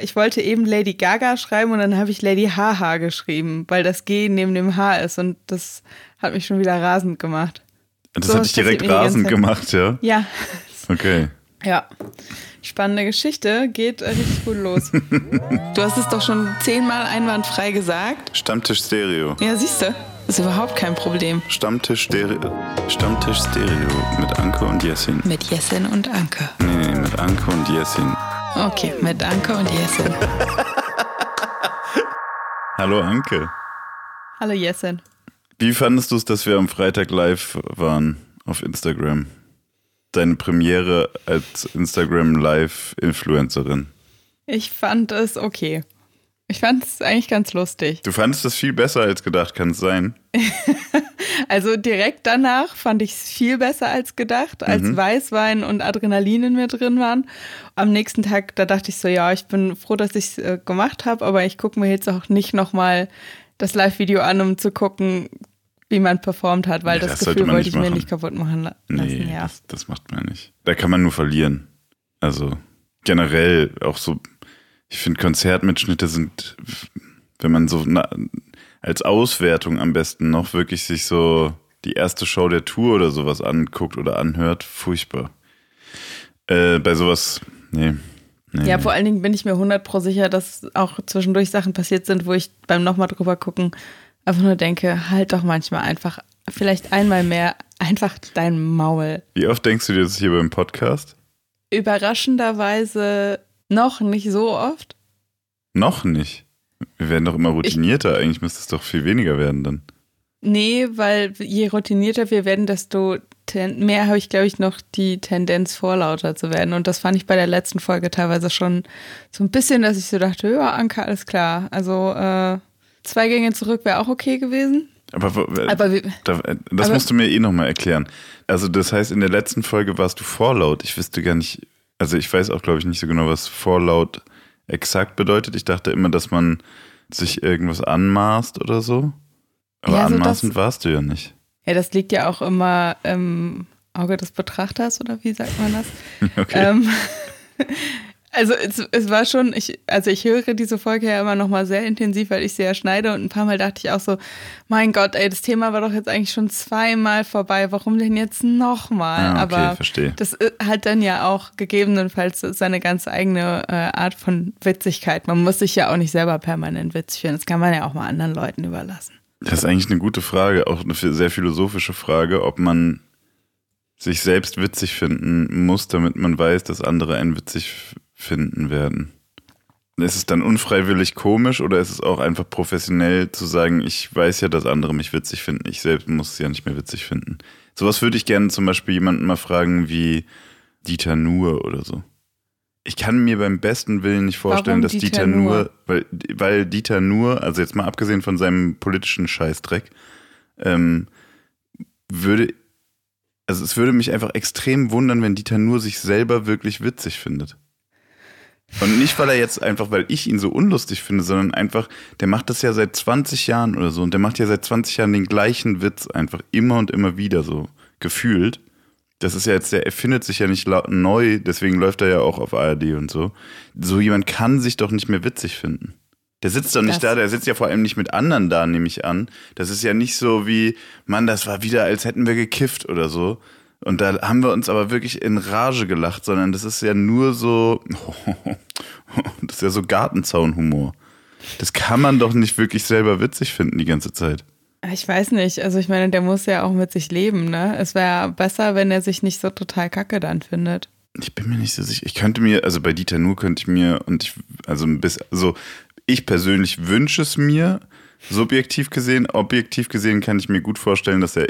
Ich wollte eben Lady Gaga schreiben und dann habe ich Lady Haha geschrieben, weil das G neben dem H ist und das hat mich schon wieder rasend gemacht. Das so, hat dich direkt rasend gemacht, ja? Ja. Okay. Ja. Spannende Geschichte, geht richtig gut los. du hast es doch schon zehnmal einwandfrei gesagt. Stammtisch Stereo. Ja, siehst du. Ist überhaupt kein Problem. Stammtisch Stereo. Stammtisch Stereo mit Anke und Jessin. Mit Jessin und Anke. Nee, nee, mit Anke und Jessin. Okay, mit Anke und Jessin. Hallo Anke. Hallo Jessin. Wie fandest du es, dass wir am Freitag live waren auf Instagram? Deine Premiere als Instagram Live-Influencerin. Ich fand es okay. Ich fand es eigentlich ganz lustig. Du fandest es viel besser als gedacht, kann es sein? also direkt danach fand ich es viel besser als gedacht, als mhm. Weißwein und Adrenalin in mir drin waren. Am nächsten Tag, da dachte ich so, ja, ich bin froh, dass ich es äh, gemacht habe, aber ich gucke mir jetzt auch nicht nochmal das Live-Video an, um zu gucken, wie man performt hat, weil nee, das, das, Gefühl wollte ich machen. mir nicht kaputt machen lassen. Nee, ja. das, das macht man nicht. Da kann man nur verlieren. Also generell auch so ich finde, Konzertmitschnitte sind, wenn man so na, als Auswertung am besten noch wirklich sich so die erste Show der Tour oder sowas anguckt oder anhört, furchtbar. Äh, bei sowas, nee. Nee. Ja, vor allen Dingen bin ich mir 100 pro sicher, dass auch zwischendurch Sachen passiert sind, wo ich beim nochmal drüber gucken einfach nur denke, halt doch manchmal einfach, vielleicht einmal mehr, einfach dein Maul. Wie oft denkst du dir das hier beim Podcast? Überraschenderweise noch nicht so oft. Noch nicht? Wir werden doch immer routinierter. Ich, Eigentlich müsste es doch viel weniger werden dann. Nee, weil je routinierter wir werden, desto mehr habe ich, glaube ich, noch die Tendenz, vorlauter zu werden. Und das fand ich bei der letzten Folge teilweise schon so ein bisschen, dass ich so dachte, ja, Anke, alles klar. Also äh, zwei Gänge zurück wäre auch okay gewesen. Aber, aber wie, da, das aber, musst du mir eh nochmal erklären. Also das heißt, in der letzten Folge warst du vorlaut. Ich wüsste gar nicht, also ich weiß auch, glaube ich, nicht so genau, was vorlaut exakt bedeutet. Ich dachte immer, dass man sich irgendwas anmaßt oder so. Aber ja, also anmaßend das, warst du ja nicht. Ja, das liegt ja auch immer im Auge des Betrachters, oder wie sagt man das? Okay. Ähm, also es, es war schon, ich, also ich höre diese Folge ja immer noch mal sehr intensiv, weil ich sie ja schneide und ein paar Mal dachte ich auch so, mein Gott, ey, das Thema war doch jetzt eigentlich schon zweimal vorbei, warum denn jetzt nochmal? Ah, okay, Aber verstehe. das hat dann ja auch gegebenenfalls seine ganz eigene äh, Art von Witzigkeit. Man muss sich ja auch nicht selber permanent witzig führen, das kann man ja auch mal anderen Leuten überlassen. Das ist eigentlich eine gute Frage, auch eine sehr philosophische Frage, ob man sich selbst witzig finden muss, damit man weiß, dass andere einen witzig finden werden. Ist es dann unfreiwillig komisch oder ist es auch einfach professionell zu sagen, ich weiß ja, dass andere mich witzig finden, ich selbst muss es ja nicht mehr witzig finden? Sowas würde ich gerne zum Beispiel jemanden mal fragen wie Dieter Nuhr oder so. Ich kann mir beim besten Willen nicht vorstellen, Warum dass Dieter, Dieter Nuhr, weil, weil Dieter Nuhr, also jetzt mal abgesehen von seinem politischen Scheißdreck, ähm, würde, also es würde mich einfach extrem wundern, wenn Dieter Nuhr sich selber wirklich witzig findet. Und nicht, weil er jetzt einfach, weil ich ihn so unlustig finde, sondern einfach, der macht das ja seit 20 Jahren oder so und der macht ja seit 20 Jahren den gleichen Witz einfach immer und immer wieder so gefühlt. Das ist ja jetzt, der erfindet sich ja nicht neu, deswegen läuft er ja auch auf ARD und so. So jemand kann sich doch nicht mehr witzig finden. Der sitzt doch nicht das da, der sitzt ja vor allem nicht mit anderen da, nehme ich an. Das ist ja nicht so wie, Mann, das war wieder, als hätten wir gekifft oder so, und da haben wir uns aber wirklich in Rage gelacht, sondern das ist ja nur so, das ist ja so Gartenzaunhumor. Das kann man doch nicht wirklich selber witzig finden die ganze Zeit. Ich weiß nicht. Also ich meine, der muss ja auch mit sich leben, ne? Es wäre besser, wenn er sich nicht so total kacke dann findet. Ich bin mir nicht so sicher. Ich könnte mir, also bei Dieter Nuhr könnte ich mir, und ich, also bis, also ich persönlich wünsche es mir, subjektiv gesehen, objektiv gesehen kann ich mir gut vorstellen, dass er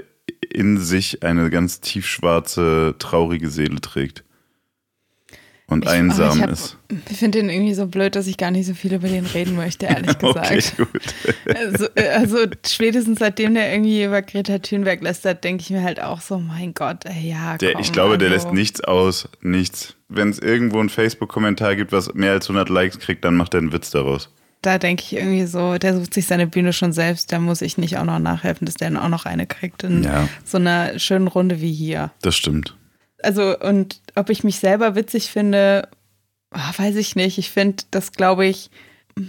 in sich eine ganz tiefschwarze, traurige Seele trägt. Und ich, einsam hab, ist. Ich finde den irgendwie so blöd, dass ich gar nicht so viel über den reden möchte, ehrlich gesagt. okay, also, also, spätestens seitdem der irgendwie über Greta Thunberg lästert, denke ich mir halt auch so, mein Gott, ey, ja, der, komm, Ich glaube, also. der lässt nichts aus, nichts. Wenn es irgendwo einen Facebook-Kommentar gibt, was mehr als 100 Likes kriegt, dann macht er einen Witz daraus da denke ich irgendwie so, der sucht sich seine Bühne schon selbst, da muss ich nicht auch noch nachhelfen, dass der dann auch noch eine kriegt in ja. so einer schönen Runde wie hier. Das stimmt. Also, und ob ich mich selber witzig finde, oh, weiß ich nicht. Ich finde das, glaube ich,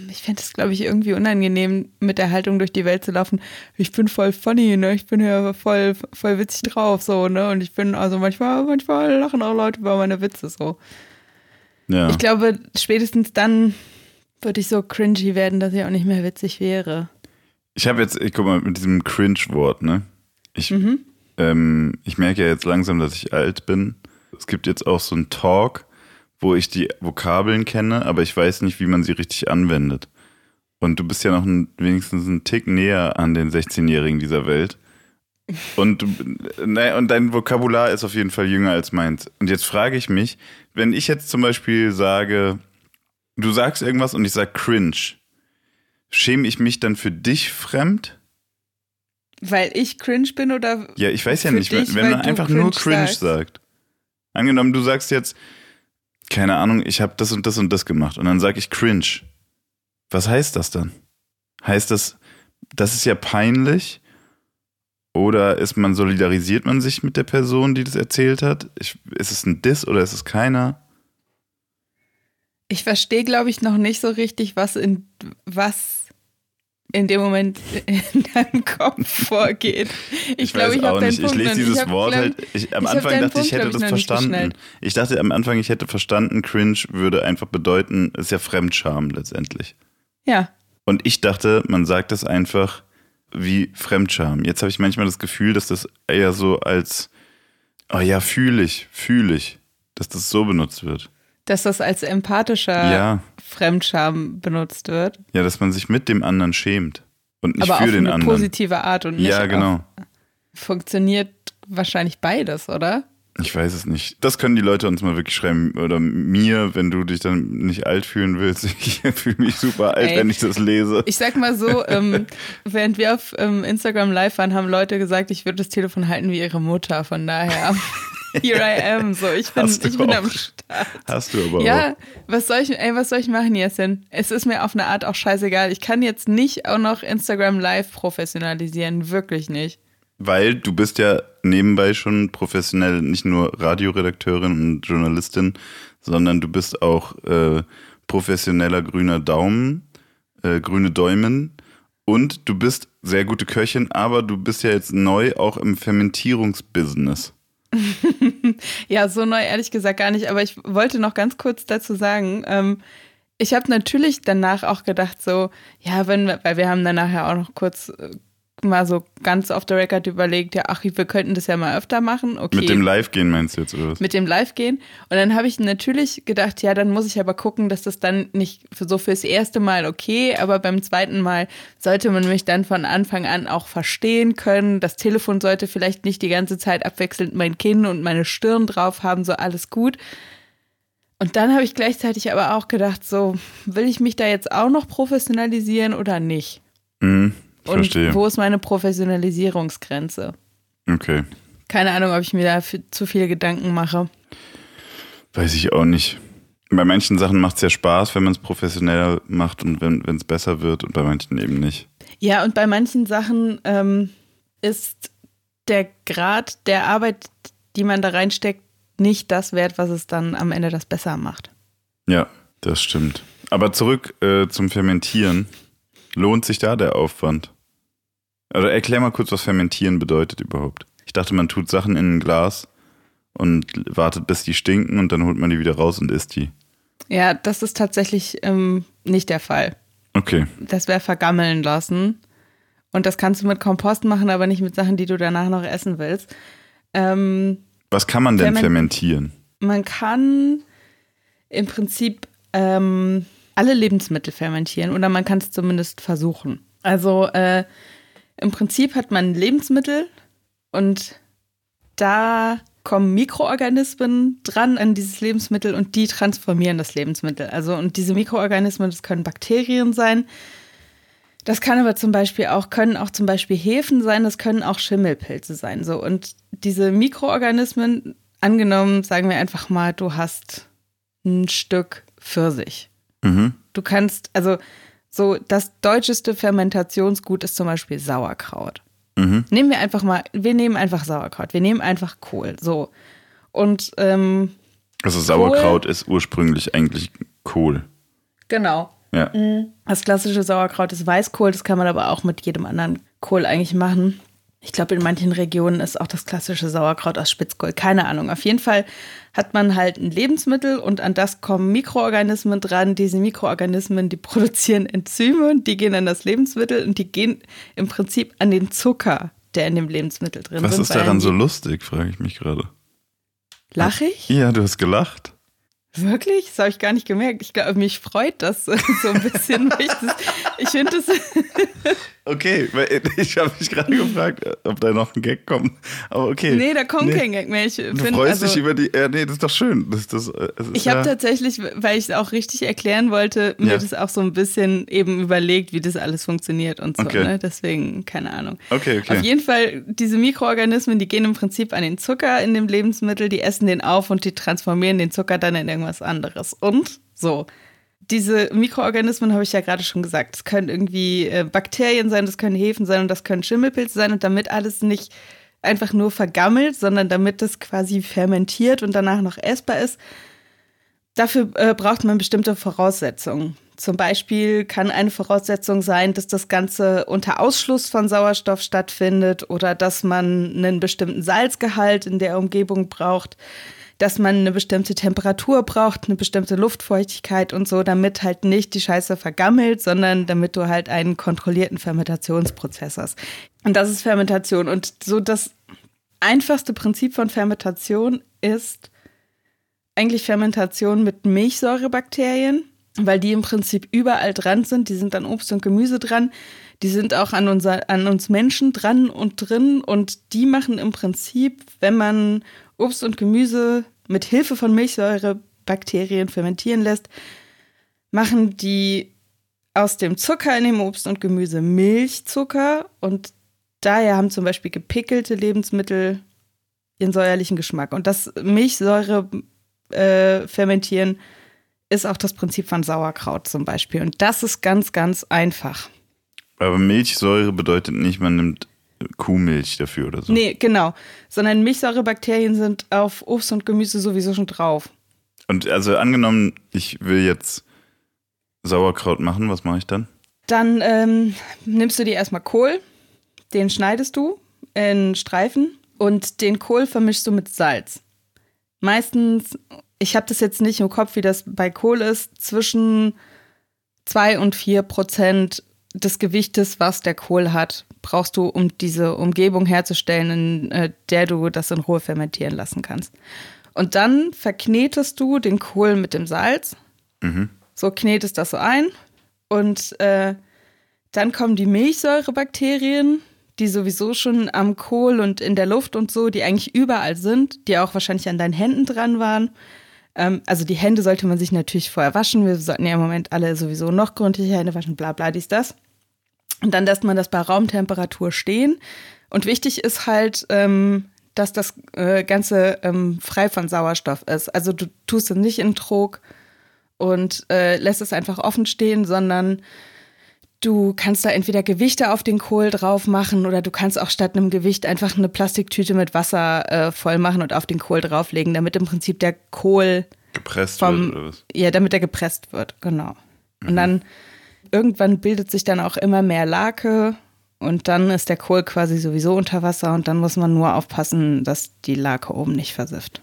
ich fände es, glaube ich, irgendwie unangenehm, mit der Haltung durch die Welt zu laufen. Ich bin voll funny, ne? Ich bin ja voll, voll witzig drauf, so, ne? Und ich bin, also manchmal, manchmal lachen auch Leute über meine Witze so. Ja. Ich glaube, spätestens dann würde ich so cringy werden, dass ich auch nicht mehr witzig wäre. Ich habe jetzt, ich guck mal, mit diesem Cringe-Wort, ne? Ich, mhm. ähm, ich merke ja jetzt langsam, dass ich alt bin. Es gibt jetzt auch so einen Talk, wo ich die Vokabeln kenne, aber ich weiß nicht, wie man sie richtig anwendet. Und du bist ja noch ein, wenigstens einen Tick näher an den 16-Jährigen dieser Welt. Und, ne, und dein Vokabular ist auf jeden Fall jünger als meins. Und jetzt frage ich mich, wenn ich jetzt zum Beispiel sage, du sagst irgendwas und ich sage cringe, schäme ich mich dann für dich fremd? Weil ich cringe bin oder? Ja, ich weiß ja nicht, dich, wenn man einfach cringe nur cringe sagst. sagt. Angenommen, du sagst jetzt, keine Ahnung, ich habe das und das und das gemacht und dann sage ich cringe. Was heißt das dann? Heißt das, das ist ja peinlich? Oder ist man, solidarisiert man sich mit der Person, die das erzählt hat? Ich, ist es ein Diss oder ist es keiner? Ich verstehe, glaube ich, noch nicht so richtig, was in was in dem Moment in deinem Kopf vorgeht. Ich, ich glaube, ich habe nicht. Ich lese dieses ich Wort halt. Ich, am ich Anfang dachte Punkt, ich, hätte das verstanden. Ich dachte am Anfang, ich hätte verstanden, cringe würde einfach bedeuten, ist ja Fremdscham letztendlich. Ja. Und ich dachte, man sagt das einfach wie Fremdscham. Jetzt habe ich manchmal das Gefühl, dass das eher so als, oh ja, fühle ich, fühle ich, dass das so benutzt wird dass das als empathischer ja. Fremdscham benutzt wird. Ja, dass man sich mit dem anderen schämt und nicht Aber für den anderen. Auf eine positive Art und nicht Ja, genau. Funktioniert wahrscheinlich beides, oder? Ich weiß es nicht. Das können die Leute uns mal wirklich schreiben. Oder mir, wenn du dich dann nicht alt fühlen willst. Ich fühle mich super alt, Ey, wenn ich das lese. Ich sag mal so, ähm, während wir auf ähm, Instagram live waren, haben Leute gesagt, ich würde das Telefon halten wie ihre Mutter. Von daher. Here I am. So, ich bin, ich bin am Start. Hast du aber Ja, auch. was soll ich, ey, was soll ich machen, Jessin? Es ist mir auf eine Art auch scheißegal. Ich kann jetzt nicht auch noch Instagram live professionalisieren. Wirklich nicht. Weil du bist ja nebenbei schon professionell nicht nur Radioredakteurin und Journalistin, sondern du bist auch äh, professioneller grüner Daumen, äh, grüne Däumen und du bist sehr gute Köchin, aber du bist ja jetzt neu auch im Fermentierungsbusiness. ja, so neu ehrlich gesagt gar nicht, aber ich wollte noch ganz kurz dazu sagen, ähm, ich habe natürlich danach auch gedacht, so, ja, wenn, weil wir haben danach ja auch noch kurz äh, mal so ganz off the record überlegt, ja, ach, wir könnten das ja mal öfter machen. Okay. Mit dem Live-Gehen meinst du jetzt, oder was? Mit dem Live-Gehen. Und dann habe ich natürlich gedacht, ja, dann muss ich aber gucken, dass das dann nicht für so fürs erste Mal okay, aber beim zweiten Mal sollte man mich dann von Anfang an auch verstehen können. Das Telefon sollte vielleicht nicht die ganze Zeit abwechselnd mein Kinn und meine Stirn drauf haben, so alles gut. Und dann habe ich gleichzeitig aber auch gedacht, so, will ich mich da jetzt auch noch professionalisieren oder nicht? Mhm. Und Verstehe. wo ist meine Professionalisierungsgrenze? Okay. Keine Ahnung, ob ich mir da zu viele Gedanken mache. Weiß ich auch nicht. Bei manchen Sachen macht es ja Spaß, wenn man es professionell macht und wenn es besser wird und bei manchen eben nicht. Ja, und bei manchen Sachen ähm, ist der Grad der Arbeit, die man da reinsteckt, nicht das wert, was es dann am Ende das besser macht. Ja, das stimmt. Aber zurück äh, zum Fermentieren. Lohnt sich da der Aufwand? Also erklär mal kurz, was Fermentieren bedeutet überhaupt. Ich dachte, man tut Sachen in ein Glas und wartet, bis die stinken und dann holt man die wieder raus und isst die. Ja, das ist tatsächlich ähm, nicht der Fall. Okay. Das wäre vergammeln lassen. Und das kannst du mit Kompost machen, aber nicht mit Sachen, die du danach noch essen willst. Ähm, Was kann man denn fermentieren? Man kann im Prinzip ähm, alle Lebensmittel fermentieren oder man kann es zumindest versuchen. Also äh, im Prinzip hat man Lebensmittel und da kommen Mikroorganismen dran an dieses Lebensmittel und die transformieren das Lebensmittel. Also und diese Mikroorganismen, das können Bakterien sein. Das kann aber zum Beispiel auch, können auch zum Beispiel Hefen sein, das können auch Schimmelpilze sein. So. Und diese Mikroorganismen, angenommen, sagen wir einfach mal, du hast ein Stück Pfirsich. Mhm. Du kannst, also so das deutscheste Fermentationsgut ist zum Beispiel Sauerkraut. Mhm. Nehmen wir einfach mal, wir nehmen einfach Sauerkraut, wir nehmen einfach Kohl, so. Und ähm, Also Sauerkraut Kohl. ist ursprünglich eigentlich Kohl. Genau. Ja. Mhm. Das klassische Sauerkraut ist Weißkohl, das kann man aber auch mit jedem anderen Kohl eigentlich machen. Ich glaube, in manchen Regionen ist auch das klassische Sauerkraut aus Spitzkohl. Keine Ahnung. Auf jeden Fall hat man halt ein Lebensmittel und an das kommen Mikroorganismen dran. Diese Mikroorganismen, die produzieren Enzyme, die gehen an das Lebensmittel und die gehen im Prinzip an den Zucker, der in dem Lebensmittel drin ist. Was ist daran so lustig, frage ich mich gerade. Lach ich? Ja, du hast gelacht. Wirklich? Das habe ich gar nicht gemerkt. Ich glaube, mich freut das so ein bisschen. ich, ich finde das. Okay, ich habe mich gerade gefragt, ob da noch ein Gag kommt. Aber okay. Nee, da kommt nee. kein Gag mehr. Ich du find, freust also, dich über die. Ja, nee, das ist doch schön. Das, das, das ich habe ja tatsächlich, weil ich es auch richtig erklären wollte, mir ja. das auch so ein bisschen eben überlegt, wie das alles funktioniert und so. Okay. Ne? Deswegen, keine Ahnung. Okay, okay. Auf jeden Fall, diese Mikroorganismen, die gehen im Prinzip an den Zucker in dem Lebensmittel, die essen den auf und die transformieren den Zucker dann in irgendwas anderes. Und so. Diese Mikroorganismen habe ich ja gerade schon gesagt. Das können irgendwie äh, Bakterien sein, das können Hefen sein und das können Schimmelpilze sein. Und damit alles nicht einfach nur vergammelt, sondern damit das quasi fermentiert und danach noch essbar ist, dafür äh, braucht man bestimmte Voraussetzungen. Zum Beispiel kann eine Voraussetzung sein, dass das Ganze unter Ausschluss von Sauerstoff stattfindet oder dass man einen bestimmten Salzgehalt in der Umgebung braucht dass man eine bestimmte Temperatur braucht, eine bestimmte Luftfeuchtigkeit und so, damit halt nicht die Scheiße vergammelt, sondern damit du halt einen kontrollierten Fermentationsprozess hast. Und das ist Fermentation. Und so das einfachste Prinzip von Fermentation ist eigentlich Fermentation mit Milchsäurebakterien, weil die im Prinzip überall dran sind. Die sind an Obst und Gemüse dran. Die sind auch an, unser, an uns Menschen dran und drin. Und die machen im Prinzip, wenn man Obst und Gemüse mit Hilfe von Milchsäurebakterien fermentieren lässt, machen die aus dem Zucker in dem Obst und Gemüse Milchzucker und daher haben zum Beispiel gepickelte Lebensmittel ihren säuerlichen Geschmack. Und das Milchsäure äh, fermentieren ist auch das Prinzip von Sauerkraut zum Beispiel. Und das ist ganz, ganz einfach. Aber Milchsäure bedeutet nicht, man nimmt Kuhmilch dafür oder so. Nee, genau. Sondern Milchsäurebakterien sind auf Obst und Gemüse sowieso schon drauf. Und also angenommen, ich will jetzt Sauerkraut machen, was mache ich dann? Dann ähm, nimmst du dir erstmal Kohl, den schneidest du in Streifen und den Kohl vermischst du mit Salz. Meistens, ich habe das jetzt nicht im Kopf, wie das bei Kohl ist, zwischen 2 und 4 Prozent des Gewichtes, was der Kohl hat, brauchst du, um diese Umgebung herzustellen, in äh, der du das in Ruhe fermentieren lassen kannst. Und dann verknetest du den Kohl mit dem Salz. Mhm. So knetest das so ein. Und äh, dann kommen die Milchsäurebakterien, die sowieso schon am Kohl und in der Luft und so, die eigentlich überall sind, die auch wahrscheinlich an deinen Händen dran waren. Ähm, also die Hände sollte man sich natürlich vorher waschen. Wir sollten ja im Moment alle sowieso noch gründlicher Hände waschen, bla bla dies, das. Und dann lässt man das bei Raumtemperatur stehen. Und wichtig ist halt, ähm, dass das äh, Ganze ähm, frei von Sauerstoff ist. Also du tust es nicht in Trog und äh, lässt es einfach offen stehen, sondern du kannst da entweder Gewichte auf den Kohl drauf machen oder du kannst auch statt einem Gewicht einfach eine Plastiktüte mit Wasser äh, voll machen und auf den Kohl drauflegen, damit im Prinzip der Kohl gepresst vom, wird oder was? Ja, damit er gepresst wird, genau. Mhm. Und dann irgendwann bildet sich dann auch immer mehr Lake und dann ist der Kohl quasi sowieso unter Wasser und dann muss man nur aufpassen, dass die Lake oben nicht versifft.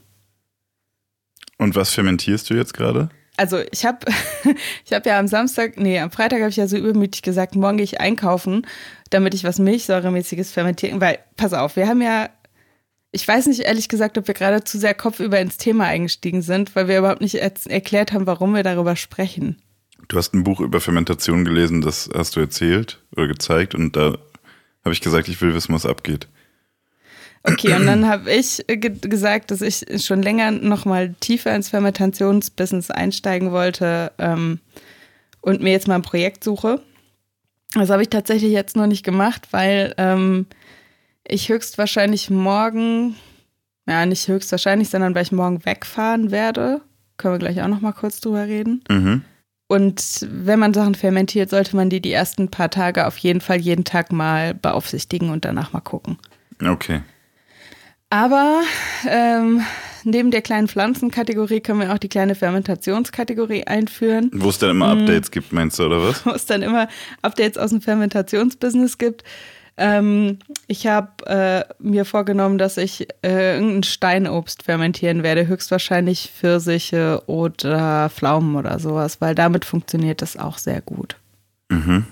Und was fermentierst du jetzt gerade? Also ich habe ich hab ja am Samstag, nee, am Freitag habe ich ja so übermütig gesagt, morgen gehe ich einkaufen, damit ich was Milchsäuremäßiges fermentieren, weil, pass auf, wir haben ja, ich weiß nicht ehrlich gesagt, ob wir gerade zu sehr kopfüber ins Thema eingestiegen sind, weil wir überhaupt nicht er erklärt haben, warum wir darüber sprechen. Du hast ein Buch über Fermentation gelesen, das hast du erzählt oder gezeigt und da habe ich gesagt, ich will wissen, was abgeht. Okay, und dann habe ich ge gesagt, dass ich schon länger noch mal tiefer ins Fermentationsbusiness einsteigen wollte ähm, und mir jetzt mal ein Projekt suche. Das habe ich tatsächlich jetzt noch nicht gemacht, weil ähm, ich höchstwahrscheinlich morgen, ja nicht höchstwahrscheinlich, sondern weil ich morgen wegfahren werde. Können wir gleich auch noch mal kurz drüber reden. Mhm. Und wenn man Sachen fermentiert, sollte man die die ersten paar Tage auf jeden Fall jeden Tag mal beaufsichtigen und danach mal gucken. Okay. Aber ähm, neben der kleinen Pflanzenkategorie können wir auch die kleine Fermentationskategorie einführen. Wo es dann immer mhm. Updates mm. gibt, meinst du, oder was? Wo es dann immer Updates aus dem Fermentationsbusiness gibt. Ähm, ich habe äh, mir vorgenommen, dass ich äh, irgendein Steinobst fermentieren werde, höchstwahrscheinlich Pfirsiche oder Pflaumen oder sowas, weil damit funktioniert das auch sehr gut. Mhm.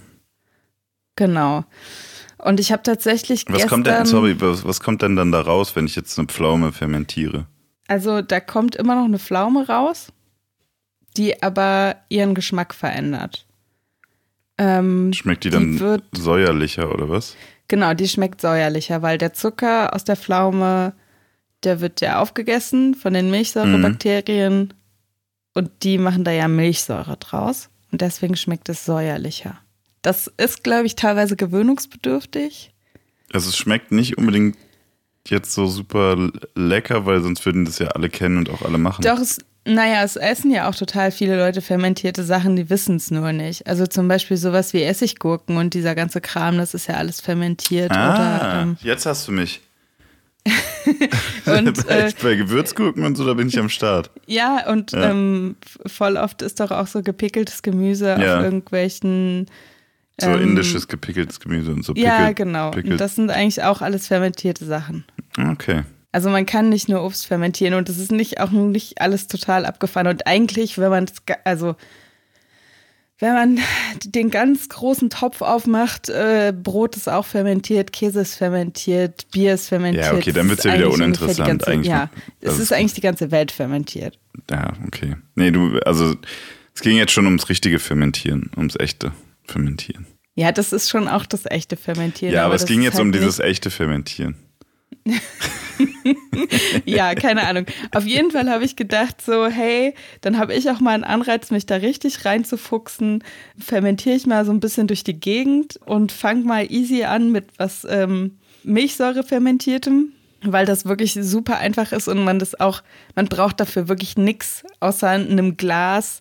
Genau. Und ich habe tatsächlich was gestern, kommt denn, sorry, was, was kommt denn dann da raus, wenn ich jetzt eine Pflaume fermentiere? Also da kommt immer noch eine Pflaume raus, die aber ihren Geschmack verändert. Ähm, Schmeckt die dann die wird, säuerlicher oder was? Genau, die schmeckt säuerlicher, weil der Zucker aus der Pflaume, der wird ja aufgegessen von den Milchsäurebakterien mhm. und die machen da ja Milchsäure draus und deswegen schmeckt es säuerlicher. Das ist, glaube ich, teilweise gewöhnungsbedürftig. Also es schmeckt nicht unbedingt jetzt so super lecker, weil sonst würden das ja alle kennen und auch alle machen. Doch, es naja, es essen ja auch total viele Leute fermentierte Sachen, die wissen es nur nicht. Also zum Beispiel sowas wie Essiggurken und dieser ganze Kram, das ist ja alles fermentiert. Ah, oder, ähm, jetzt hast du mich. und, bei, äh, bei Gewürzgurken und so, da bin ich am Start. Ja, und ja. Ähm, voll oft ist doch auch so gepickeltes Gemüse ja. auf irgendwelchen. So ähm, indisches gepickeltes Gemüse und so. Pickel, ja, genau. Und das sind eigentlich auch alles fermentierte Sachen. Okay. Also man kann nicht nur Obst fermentieren und das ist nicht auch nicht alles total abgefahren. Und eigentlich, wenn man also wenn man den ganz großen Topf aufmacht, äh, Brot ist auch fermentiert, Käse ist fermentiert, Bier ist fermentiert. Ja, okay, dann wird es ja wieder uninteressant. Ganze, eigentlich. Ja, es also ist eigentlich die ganze Welt fermentiert. Ja, okay. Nee, du, also es ging jetzt schon ums richtige Fermentieren, ums echte Fermentieren. Ja, das ist schon auch das echte Fermentieren. Ja, aber, aber es ging jetzt halt um dieses echte Fermentieren. ja, keine Ahnung. Auf jeden Fall habe ich gedacht, so, hey, dann habe ich auch mal einen Anreiz, mich da richtig reinzufuchsen. Fermentiere ich mal so ein bisschen durch die Gegend und fange mal easy an mit was ähm, Milchsäure fermentiertem, weil das wirklich super einfach ist und man das auch, man braucht dafür wirklich nichts außer einem Glas,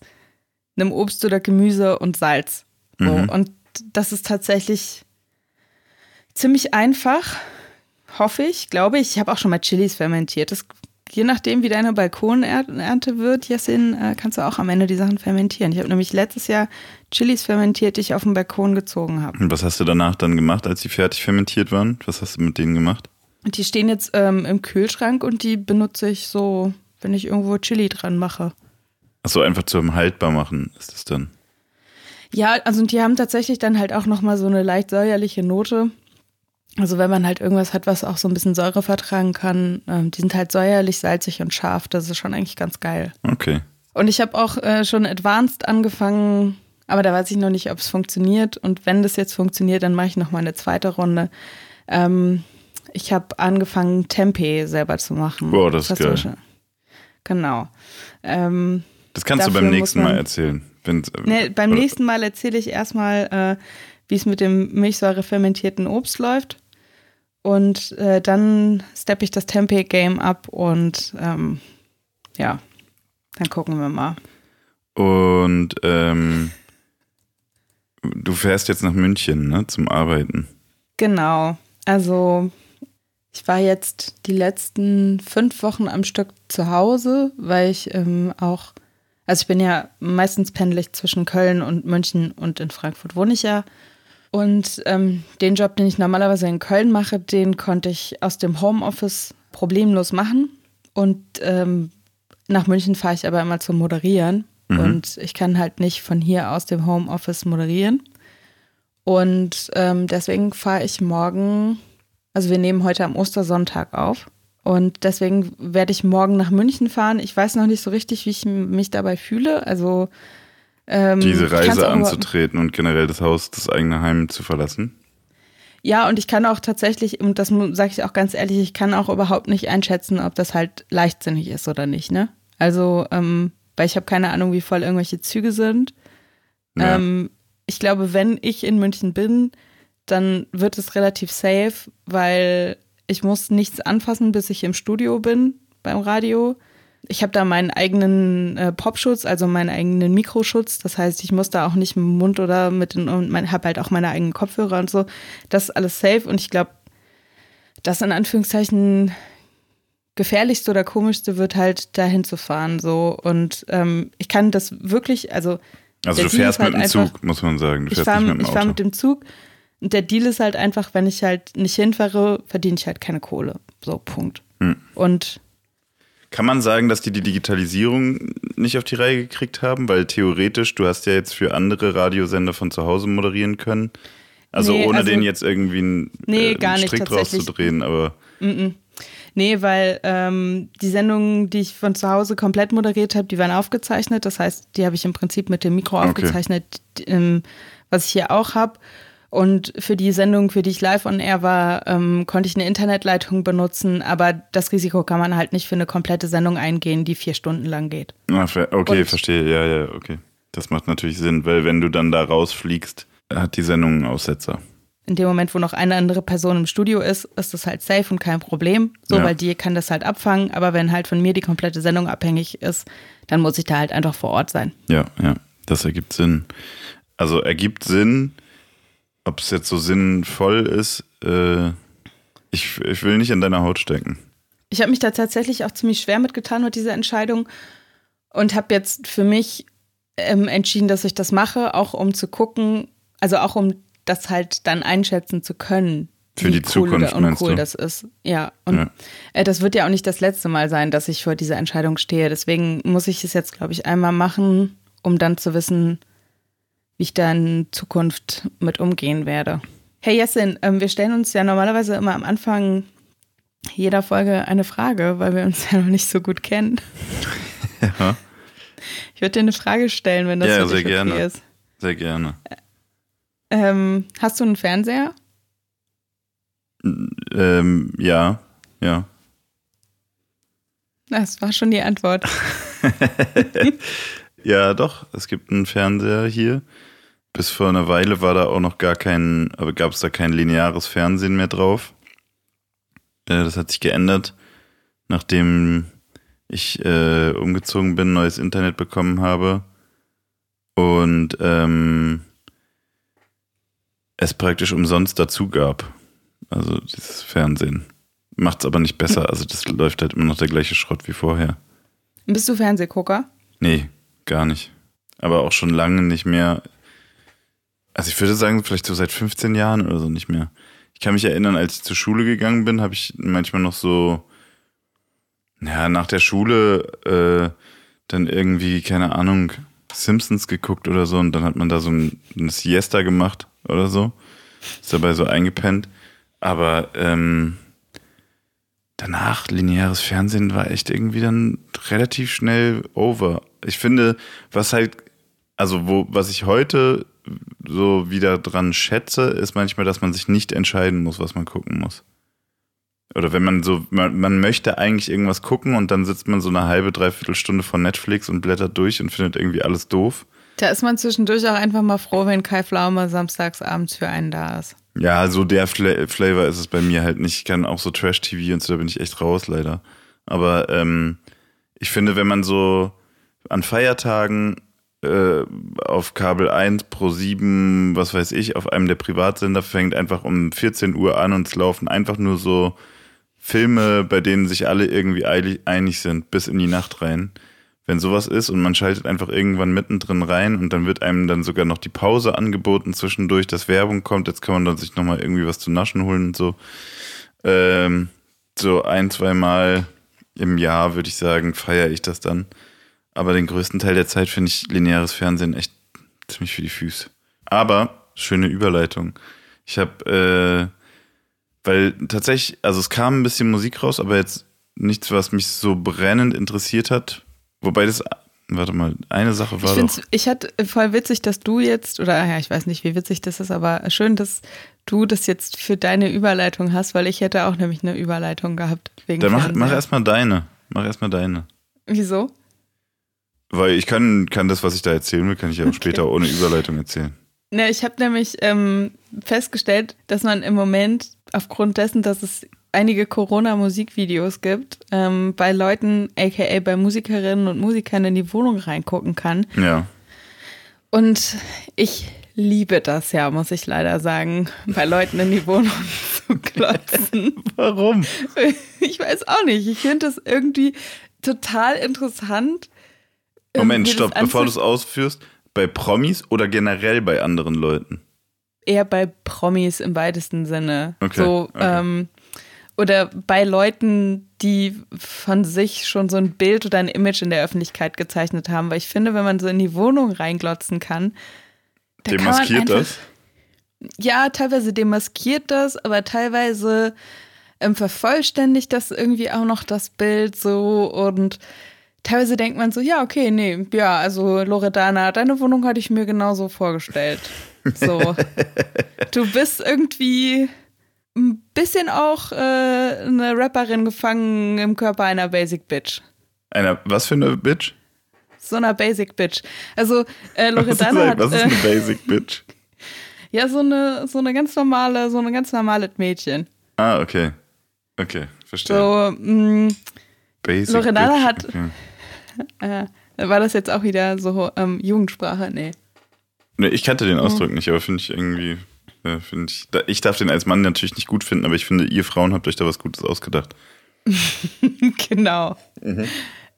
einem Obst oder Gemüse und Salz. So. Mhm. Und das ist tatsächlich ziemlich einfach hoffe ich, glaube ich. Ich habe auch schon mal Chilis fermentiert. Das, je nachdem, wie deine Balkonernte wird, Jessin, äh, kannst du auch am Ende die Sachen fermentieren. Ich habe nämlich letztes Jahr Chilis fermentiert, die ich auf dem Balkon gezogen habe. Und was hast du danach dann gemacht, als die fertig fermentiert waren? Was hast du mit denen gemacht? Die stehen jetzt ähm, im Kühlschrank und die benutze ich so, wenn ich irgendwo Chili dran mache. Achso, einfach zum Haltbar machen ist das dann? Ja, also die haben tatsächlich dann halt auch nochmal so eine leicht säuerliche Note. Also wenn man halt irgendwas hat, was auch so ein bisschen Säure vertragen kann, ähm, die sind halt säuerlich, salzig und scharf. Das ist schon eigentlich ganz geil. Okay. Und ich habe auch äh, schon advanced angefangen, aber da weiß ich noch nicht, ob es funktioniert. Und wenn das jetzt funktioniert, dann mache ich noch mal eine zweite Runde. Ähm, ich habe angefangen, Tempeh selber zu machen. Boah, das, ist geil. Genau. Ähm, das kannst du beim nächsten Mal erzählen. Nee, beim nächsten Mal erzähle ich erstmal, äh, wie es mit dem Milchsäure fermentierten Obst läuft. Und äh, dann steppe ich das Tempeh-Game ab und ähm, ja, dann gucken wir mal. Und ähm, du fährst jetzt nach München, ne, zum Arbeiten. Genau. Also ich war jetzt die letzten fünf Wochen am Stück zu Hause, weil ich ähm, auch, also ich bin ja meistens pendelig zwischen Köln und München und in Frankfurt wohne ich ja. Und ähm, den Job, den ich normalerweise in Köln mache, den konnte ich aus dem Homeoffice problemlos machen. Und ähm, nach München fahre ich aber immer zum Moderieren. Mhm. Und ich kann halt nicht von hier aus dem Homeoffice moderieren. Und ähm, deswegen fahre ich morgen, also wir nehmen heute am Ostersonntag auf. Und deswegen werde ich morgen nach München fahren. Ich weiß noch nicht so richtig, wie ich mich dabei fühle. Also ähm, Diese Reise anzutreten und generell das Haus, das eigene Heim zu verlassen? Ja, und ich kann auch tatsächlich, und das sage ich auch ganz ehrlich, ich kann auch überhaupt nicht einschätzen, ob das halt leichtsinnig ist oder nicht, ne? Also, ähm, weil ich habe keine Ahnung, wie voll irgendwelche Züge sind. Ja. Ähm, ich glaube, wenn ich in München bin, dann wird es relativ safe, weil ich muss nichts anfassen, bis ich im Studio bin beim Radio. Ich habe da meinen eigenen äh, Popschutz, also meinen eigenen Mikroschutz. Das heißt, ich muss da auch nicht mit dem Mund oder mit den, und habe halt auch meine eigenen Kopfhörer und so. Das ist alles safe und ich glaube, das in Anführungszeichen gefährlichste oder komischste wird halt dahin zu fahren so und ähm, ich kann das wirklich, also also du fährst mit dem Zug, muss man sagen. Du ich fahre mit, fahr mit dem Zug und der Deal ist halt einfach, wenn ich halt nicht hinfahre, verdiene ich halt keine Kohle. So, Punkt. Hm. Und kann man sagen, dass die die Digitalisierung nicht auf die Reihe gekriegt haben? Weil theoretisch, du hast ja jetzt für andere Radiosender von zu Hause moderieren können. Also nee, ohne also, den jetzt irgendwie einen, nee, äh, einen Strick draus zu drehen, aber. Mm -mm. Nee, weil ähm, die Sendungen, die ich von zu Hause komplett moderiert habe, die waren aufgezeichnet. Das heißt, die habe ich im Prinzip mit dem Mikro okay. aufgezeichnet, ähm, was ich hier auch habe. Und für die Sendung, für die ich live on air war, ähm, konnte ich eine Internetleitung benutzen, aber das Risiko kann man halt nicht für eine komplette Sendung eingehen, die vier Stunden lang geht. Ah, okay, Und verstehe. Ja, ja, okay. Das macht natürlich Sinn, weil wenn du dann da rausfliegst, hat die Sendung einen Aussetzer in dem Moment, wo noch eine andere Person im Studio ist, ist das halt safe und kein Problem. So, ja. weil die kann das halt abfangen. Aber wenn halt von mir die komplette Sendung abhängig ist, dann muss ich da halt einfach vor Ort sein. Ja, ja, das ergibt Sinn. Also ergibt Sinn, ob es jetzt so sinnvoll ist, äh, ich, ich will nicht in deiner Haut stecken. Ich habe mich da tatsächlich auch ziemlich schwer mitgetan mit dieser Entscheidung und habe jetzt für mich ähm, entschieden, dass ich das mache, auch um zu gucken, also auch um das halt dann einschätzen zu können. Für die cool Zukunft und cool das ist. Ja, und ja. Äh, das wird ja auch nicht das letzte Mal sein, dass ich vor dieser Entscheidung stehe. Deswegen muss ich es jetzt, glaube ich, einmal machen, um dann zu wissen, wie ich da in Zukunft mit umgehen werde. Hey Jessin, ähm, wir stellen uns ja normalerweise immer am Anfang jeder Folge eine Frage, weil wir uns ja noch nicht so gut kennen. Ja. Ich würde dir eine Frage stellen, wenn das ja, für dich sehr okay gerne. ist. Sehr gerne. Ähm, hast du einen Fernseher? Ähm, ja, ja. Das war schon die Antwort. ja, doch, es gibt einen Fernseher hier. Bis vor einer Weile war da auch noch gar kein, aber gab es da kein lineares Fernsehen mehr drauf. Äh, das hat sich geändert, nachdem ich äh, umgezogen bin, neues Internet bekommen habe. Und ähm, es praktisch umsonst dazu gab. Also dieses Fernsehen. Macht es aber nicht besser. Also das läuft halt immer noch der gleiche Schrott wie vorher. Bist du Fernsehgucker? Nee, gar nicht. Aber auch schon lange nicht mehr. Also ich würde sagen, vielleicht so seit 15 Jahren oder so nicht mehr. Ich kann mich erinnern, als ich zur Schule gegangen bin, habe ich manchmal noch so, ja, nach der Schule äh, dann irgendwie, keine Ahnung, Simpsons geguckt oder so und dann hat man da so ein, eine Siesta gemacht oder so. Ist dabei so eingepennt. Aber ähm, danach, lineares Fernsehen war echt irgendwie dann relativ schnell over. Ich finde, was halt, also wo, was ich heute so wieder dran schätze, ist manchmal, dass man sich nicht entscheiden muss, was man gucken muss. Oder wenn man so, man, man möchte eigentlich irgendwas gucken und dann sitzt man so eine halbe, dreiviertel Stunde vor Netflix und blättert durch und findet irgendwie alles doof. Da ist man zwischendurch auch einfach mal froh, wenn Kai Pflaume samstags abends für einen da ist. Ja, so der Fla Flavor ist es bei mir halt nicht. Ich kann auch so Trash-TV und so, da bin ich echt raus, leider. Aber ähm, ich finde, wenn man so an Feiertagen äh, auf Kabel 1 Pro 7, was weiß ich, auf einem der Privatsender fängt einfach um 14 Uhr an und es laufen einfach nur so Filme, bei denen sich alle irgendwie einig sind, bis in die Nacht rein wenn sowas ist und man schaltet einfach irgendwann mittendrin rein und dann wird einem dann sogar noch die Pause angeboten zwischendurch, dass Werbung kommt, jetzt kann man dann sich nochmal irgendwie was zu naschen holen und so. Ähm, so ein, zwei Mal im Jahr, würde ich sagen, feiere ich das dann. Aber den größten Teil der Zeit finde ich lineares Fernsehen echt ziemlich für die Füße. Aber, schöne Überleitung. Ich habe, äh, weil tatsächlich, also es kam ein bisschen Musik raus, aber jetzt nichts, was mich so brennend interessiert hat, Wobei das, warte mal, eine Sache war. Ich, doch. ich hatte voll witzig, dass du jetzt, oder ja, ich weiß nicht, wie witzig das ist, aber schön, dass du das jetzt für deine Überleitung hast, weil ich hätte auch nämlich eine Überleitung gehabt. Wegen Dann mach, mach erstmal deine. Mach erstmal deine. Wieso? Weil ich kann, kann das, was ich da erzählen will, kann ich ja auch okay. später ohne Überleitung erzählen. Ne, ich habe nämlich ähm, festgestellt, dass man im Moment aufgrund dessen, dass es einige Corona-Musikvideos gibt, ähm, bei Leuten, aka bei Musikerinnen und Musikern in die Wohnung reingucken kann. Ja. Und ich liebe das ja, muss ich leider sagen, bei Leuten in die Wohnung zu reinklotzen. Warum? Ich weiß auch nicht. Ich finde das irgendwie total interessant. Moment, stopp, bevor du es ausführst. Bei Promis oder generell bei anderen Leuten? Eher bei Promis im weitesten Sinne. Okay, so, okay. Ähm, oder bei Leuten, die von sich schon so ein Bild oder ein Image in der Öffentlichkeit gezeichnet haben. Weil ich finde, wenn man so in die Wohnung reinglotzen kann, da kann Demaskiert einfach, das? Ja, teilweise demaskiert das, aber teilweise ähm, vervollständigt das irgendwie auch noch das Bild so und teilweise denkt man so, ja, okay, nee, ja, also Loredana, deine Wohnung hatte ich mir genauso vorgestellt. So. du bist irgendwie ein bisschen auch äh, eine Rapperin gefangen im Körper einer Basic Bitch. Einer, was für eine Bitch? So einer Basic Bitch. Also äh, Was ist, Loredana hat was ist äh, eine Basic Bitch? ja so eine so eine ganz normale so eine ganz normale Mädchen. Ah, okay. Okay, verstehe. So mh, Basic Loredana Bitch. hat- Okay. äh, war das jetzt auch wieder so ähm, Jugendsprache? Nee. Nee, ich kannte Mhm. den Ausdruck nicht, aber finde ich irgendwie, äh, finde ich, da, ich darf den als Mann natürlich nicht gut finden, aber ich finde, ihr Frauen habt euch da was Gutes ausgedacht. genau.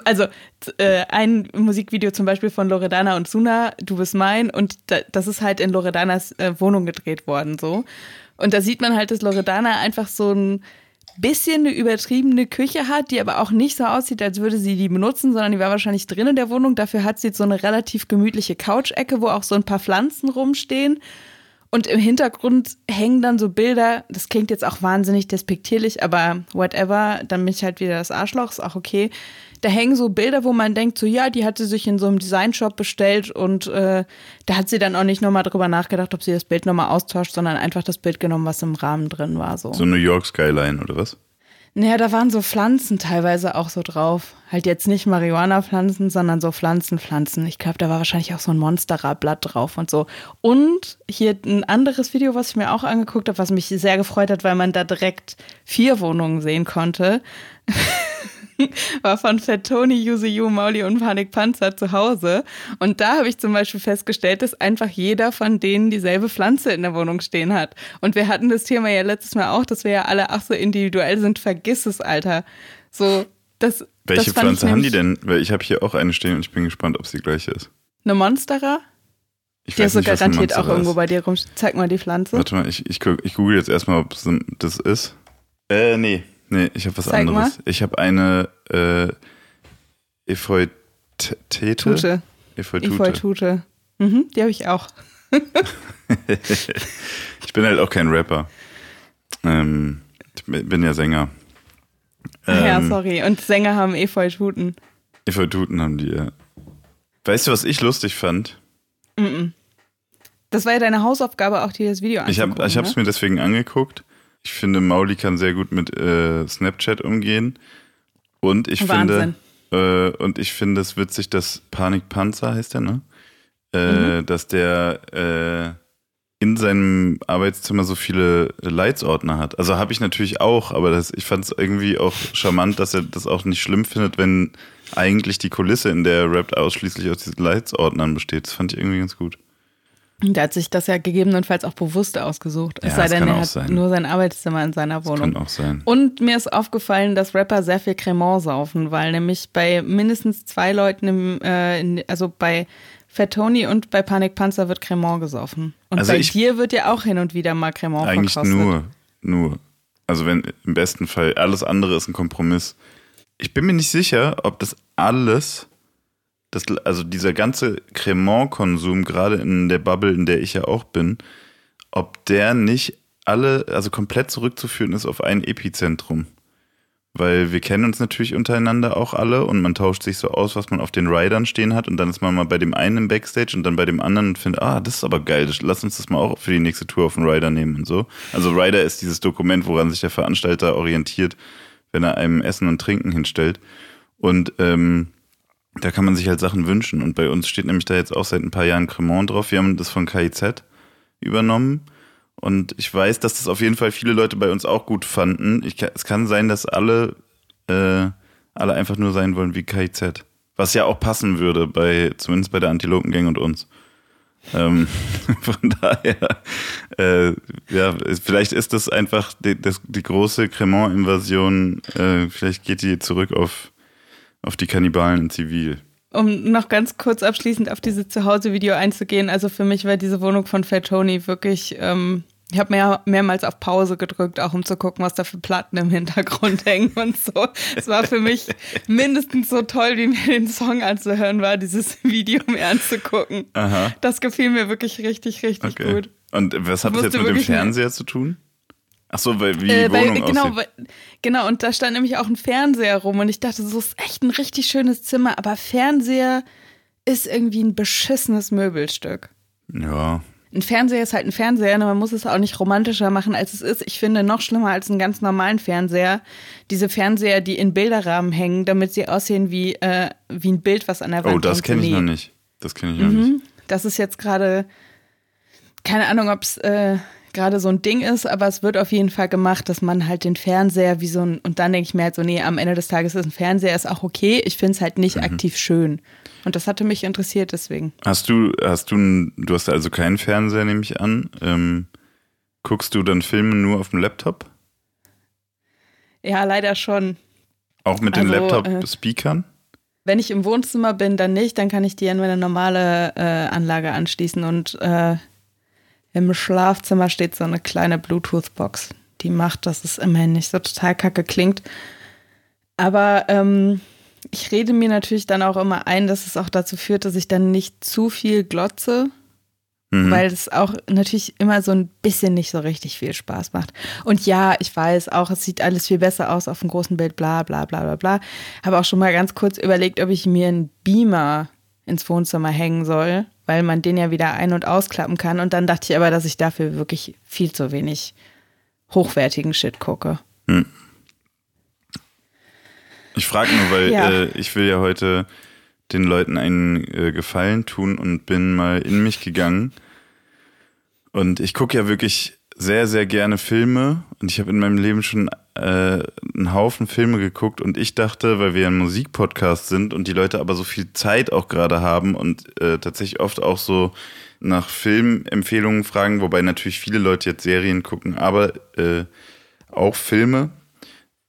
Also t- äh, ein Musikvideo zum Beispiel von Loredana und Suna, Du bist mein, und da, das ist halt in Loredanas äh, Wohnung gedreht worden so. Und da sieht man halt, dass Loredana einfach so ein bisschen eine übertriebene Küche hat, die aber auch nicht so aussieht, als würde sie die benutzen, sondern die war wahrscheinlich drin in der Wohnung. Dafür hat sie so eine relativ gemütliche Couch-Ecke, wo auch so ein paar Pflanzen rumstehen. Und im Hintergrund hängen dann so Bilder, das klingt jetzt auch wahnsinnig despektierlich, aber whatever, dann bin ich halt wieder das Arschloch, ist auch okay. Da hängen so Bilder, wo man denkt, so ja, die hat sie sich in so einem Designshop bestellt und äh, da hat sie dann auch nicht nochmal drüber nachgedacht, ob sie das Bild nochmal austauscht, sondern einfach das Bild genommen, was im Rahmen drin war. So. So New York Skyline oder was? Naja, da waren so Pflanzen teilweise auch so drauf. Halt jetzt nicht Marihuana-Pflanzen, sondern so Pflanzenpflanzen. Ich glaube, da war wahrscheinlich auch so ein Monstera-Blatt drauf und so. Und hier ein anderes Video, was ich mir auch angeguckt habe, was mich sehr gefreut hat, weil man da direkt vier Wohnungen sehen konnte. war von Fat Tony, Yuzu Yu, Mauli und Panik Panzer zu Hause. Und da habe ich zum Beispiel festgestellt, dass einfach jeder von denen dieselbe Pflanze in der Wohnung stehen hat. Und wir hatten das Thema ja letztes Mal auch, dass wir ja alle ach so individuell sind. Vergiss es, Alter. So, das. Welche das Pflanze haben die denn? Weil ich habe hier auch eine stehen und ich bin gespannt, ob sie gleich ist. Eine Monstera? Ich Die hast du garantiert auch irgendwo bei dir rum. Zeig mal die Pflanze. Warte mal, ich, ich, ich google jetzt erstmal, ob das ist. Äh, nee. Nee, ich habe was Zeig anderes. Ich habe eine äh, Epheutete. Tute. Efeutute. Mhm, die habe ich auch. Ich bin halt auch kein Rapper. Ähm, ich bin ja Sänger. ja, Ähm, sorry. Und Sänger haben Efeututen. Epheututen haben die, ja. Weißt du, was ich lustig fand? Das war ja deine Hausaufgabe, auch dir das Video Ich anzugucken. habe ich hab's ne? mir deswegen angeguckt. Ich finde, Mauli kann sehr gut mit äh, Snapchat umgehen. Und ich Wahnsinn. finde, äh, und ich finde es witzig, dass Panikpanzer heißt der, ne? Äh, Dass der äh, in seinem Arbeitszimmer so viele Leitsordner hat. Also habe ich natürlich auch, aber das, ich fand es irgendwie auch charmant, dass er das auch nicht schlimm findet, wenn eigentlich die Kulisse, in der er rappt, ausschließlich aus diesen Leitsordnern besteht. Das fand ich irgendwie ganz gut. Der hat sich das ja gegebenenfalls auch bewusst ausgesucht. Es Ja, sei das denn, er hat sein. nur sein Arbeitszimmer in seiner Das Wohnung. kann auch sein. Und mir ist aufgefallen, dass Rapper sehr viel Cremant saufen, weil nämlich bei mindestens zwei Leuten, im, äh, in, also bei Fat Tony und bei Panik Panzer wird Cremant gesoffen. Und Also bei ich- dir wird ja auch hin und wieder mal Cremant Eigentlich verkostet. nur, nur. Also wenn im besten Fall alles andere ist ein Kompromiss. Ich bin mir nicht sicher, ob das alles, das, also dieser ganze Cremant-Konsum, gerade in der Bubble, in der ich ja auch bin, ob der nicht alle, also komplett zurückzuführen ist auf ein Epizentrum. Weil wir kennen uns natürlich untereinander auch alle und man tauscht sich so aus, was man auf den Riders stehen hat und dann ist man mal bei dem einen im Backstage und dann bei dem anderen und findet, ah, das ist aber geil, lass uns das mal auch für die nächste Tour auf den Rider nehmen und so. Also Rider ist dieses Dokument, woran sich der Veranstalter orientiert, wenn er einem Essen und Trinken hinstellt. Und ähm, da kann man sich halt Sachen wünschen. Und bei uns steht nämlich da jetzt auch seit ein paar Jahren Cremant drauf. Wir haben das von KIZ übernommen. Und ich weiß, dass das auf jeden Fall viele Leute bei uns auch gut fanden. Ich, es kann sein, dass alle, äh, alle einfach nur sein wollen wie KIZ. Was ja auch passen würde, bei, zumindest bei der Antilopengang und uns. Ähm, von daher, äh, ja, vielleicht ist das einfach die, das, die große Cremant-Invasion, äh, vielleicht geht die zurück auf, auf die Kannibalen in Zivil. Um noch ganz kurz abschließend auf diese Zuhause-Video einzugehen, also für mich war diese Wohnung von Fat Tony wirklich ähm, ich habe mehr, mehrmals auf Pause gedrückt, auch um zu gucken, was da für Platten im Hintergrund hängen und so. Es war für mich mindestens so toll, wie mir den Song anzuhören war, dieses Video mir anzugucken. Aha. Das gefiel mir wirklich richtig, richtig okay. gut. Und was hat das jetzt mit dem Fernseher zu tun? Ach so, weil wie die äh, Wohnung weil, genau, weil, genau, und da stand nämlich auch ein Fernseher rum und ich dachte, so ist echt ein richtig schönes Zimmer, aber Fernseher ist irgendwie ein beschissenes Möbelstück. Ja, ein Fernseher ist halt ein Fernseher, und man muss es auch nicht romantischer machen, als es ist. Ich finde noch schlimmer als einen ganz normalen Fernseher. Diese Fernseher, die in Bilderrahmen hängen, damit sie aussehen wie, äh, wie ein Bild, was an der Wand Oh, das kenne ich noch nicht. Das kenne ich noch mhm. nicht. Das ist jetzt gerade, keine Ahnung, ob es äh, gerade so ein Ding ist, aber es wird auf jeden Fall gemacht, dass man halt den Fernseher wie so ein, und dann denke ich mir halt so, nee, am Ende des Tages ist ein Fernseher ist auch okay. Ich finde es halt nicht mhm. aktiv schön. Und das hatte mich interessiert deswegen. Hast du, hast du, du hast also keinen Fernseher, nehme ich an. Ähm, guckst du dann Filme nur auf dem Laptop? Ja, leider schon. Auch mit den also, Laptop-Speakern? Äh, wenn ich im Wohnzimmer bin, dann nicht. Dann kann ich die an meine normale äh, Anlage anschließen. Und äh, im Schlafzimmer steht so eine kleine Bluetooth-Box. Die macht, dass es immerhin nicht so total kacke klingt. Aber ähm, ich rede mir natürlich dann auch immer ein, dass es auch dazu führt, dass ich dann nicht zu viel glotze, mhm. weil es auch natürlich immer so ein bisschen nicht so richtig viel Spaß macht. Und ja, ich weiß auch, es sieht alles viel besser aus auf dem großen Bild, bla bla bla bla bla. Habe auch schon mal ganz kurz überlegt, ob ich mir einen Beamer ins Wohnzimmer hängen soll, weil man den ja wieder ein- und ausklappen kann. Und dann dachte ich aber, dass ich dafür wirklich viel zu wenig hochwertigen Shit gucke. Mhm. Ich frage nur, weil ja. äh, ich will ja heute den Leuten einen äh, Gefallen tun und bin mal in mich gegangen. Und ich gucke ja wirklich sehr, sehr gerne Filme und ich habe in meinem Leben schon äh, einen Haufen Filme geguckt und ich dachte, weil wir ein Musikpodcast sind und die Leute aber so viel Zeit auch gerade haben und äh, tatsächlich oft auch so nach Filmempfehlungen fragen, wobei natürlich viele Leute jetzt Serien gucken, aber äh, auch Filme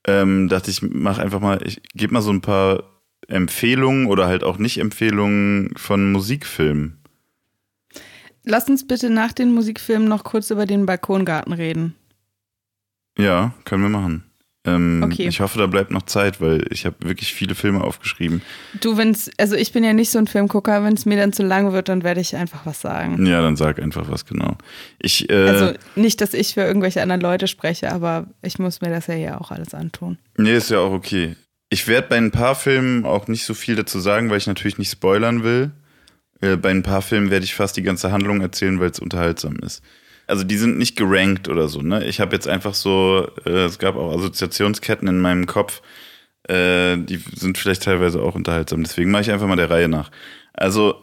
ähm, dachte ich, mach einfach mal, ich gebe mal so ein paar Empfehlungen oder halt auch Nicht-Empfehlungen von Musikfilmen. Lass uns bitte nach den Musikfilmen noch kurz über den Balkongarten reden. Ja, können wir machen. Ähm, okay. Ich hoffe, da bleibt noch Zeit, weil ich habe wirklich viele Filme aufgeschrieben. Du, wenn's, also ich bin ja nicht so ein Filmgucker, wenn es mir dann zu lang wird, dann werde ich einfach was sagen. Ja, dann sag einfach was, genau. Ich, äh, also nicht, dass ich für irgendwelche anderen Leute spreche, aber ich muss mir das ja hier auch alles antun. Nee, ist ja auch okay. Ich werde bei ein paar Filmen auch nicht so viel dazu sagen, weil ich natürlich nicht spoilern will. Äh, bei ein paar Filmen werde ich fast die ganze Handlung erzählen, weil es unterhaltsam ist also die sind nicht gerankt oder so, ne? Ich habe jetzt einfach so, äh, es gab auch Assoziationsketten in meinem Kopf, äh, die sind vielleicht teilweise auch unterhaltsam. Deswegen mache ich einfach mal der Reihe nach. Also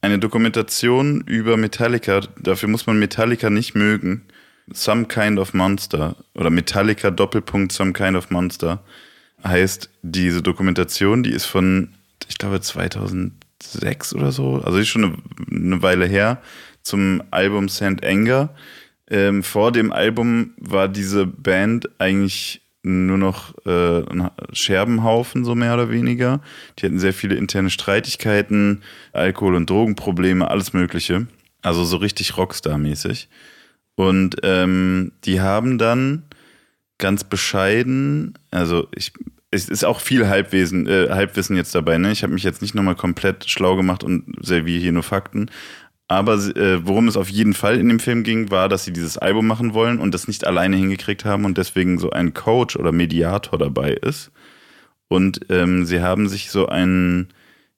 eine Dokumentation über Metallica, dafür muss man Metallica nicht mögen. Some Kind of Monster oder Metallica Doppelpunkt Some Kind of Monster heißt diese Dokumentation, die ist von, ich glaube, 2006 oder so, also ist schon eine, eine Weile her zum Album St. Anger. Ähm, vor dem Album war diese Band eigentlich nur noch äh, ein Scherbenhaufen, so mehr oder weniger. Die hatten sehr viele interne Streitigkeiten, Alkohol- und Drogenprobleme, alles Mögliche. Also so richtig Rockstar-mäßig. Und ähm, die haben dann ganz bescheiden, also ich, es ist auch viel Halbwesen, äh, Halbwissen jetzt dabei, ne? Ich habe mich jetzt nicht nochmal komplett schlau gemacht und serviere hier nur Fakten. Aber äh, worum es auf jeden Fall in dem Film ging, war, dass sie dieses Album machen wollen und das nicht alleine hingekriegt haben und deswegen so ein Coach oder Mediator dabei ist. Und ähm, sie haben sich so ein,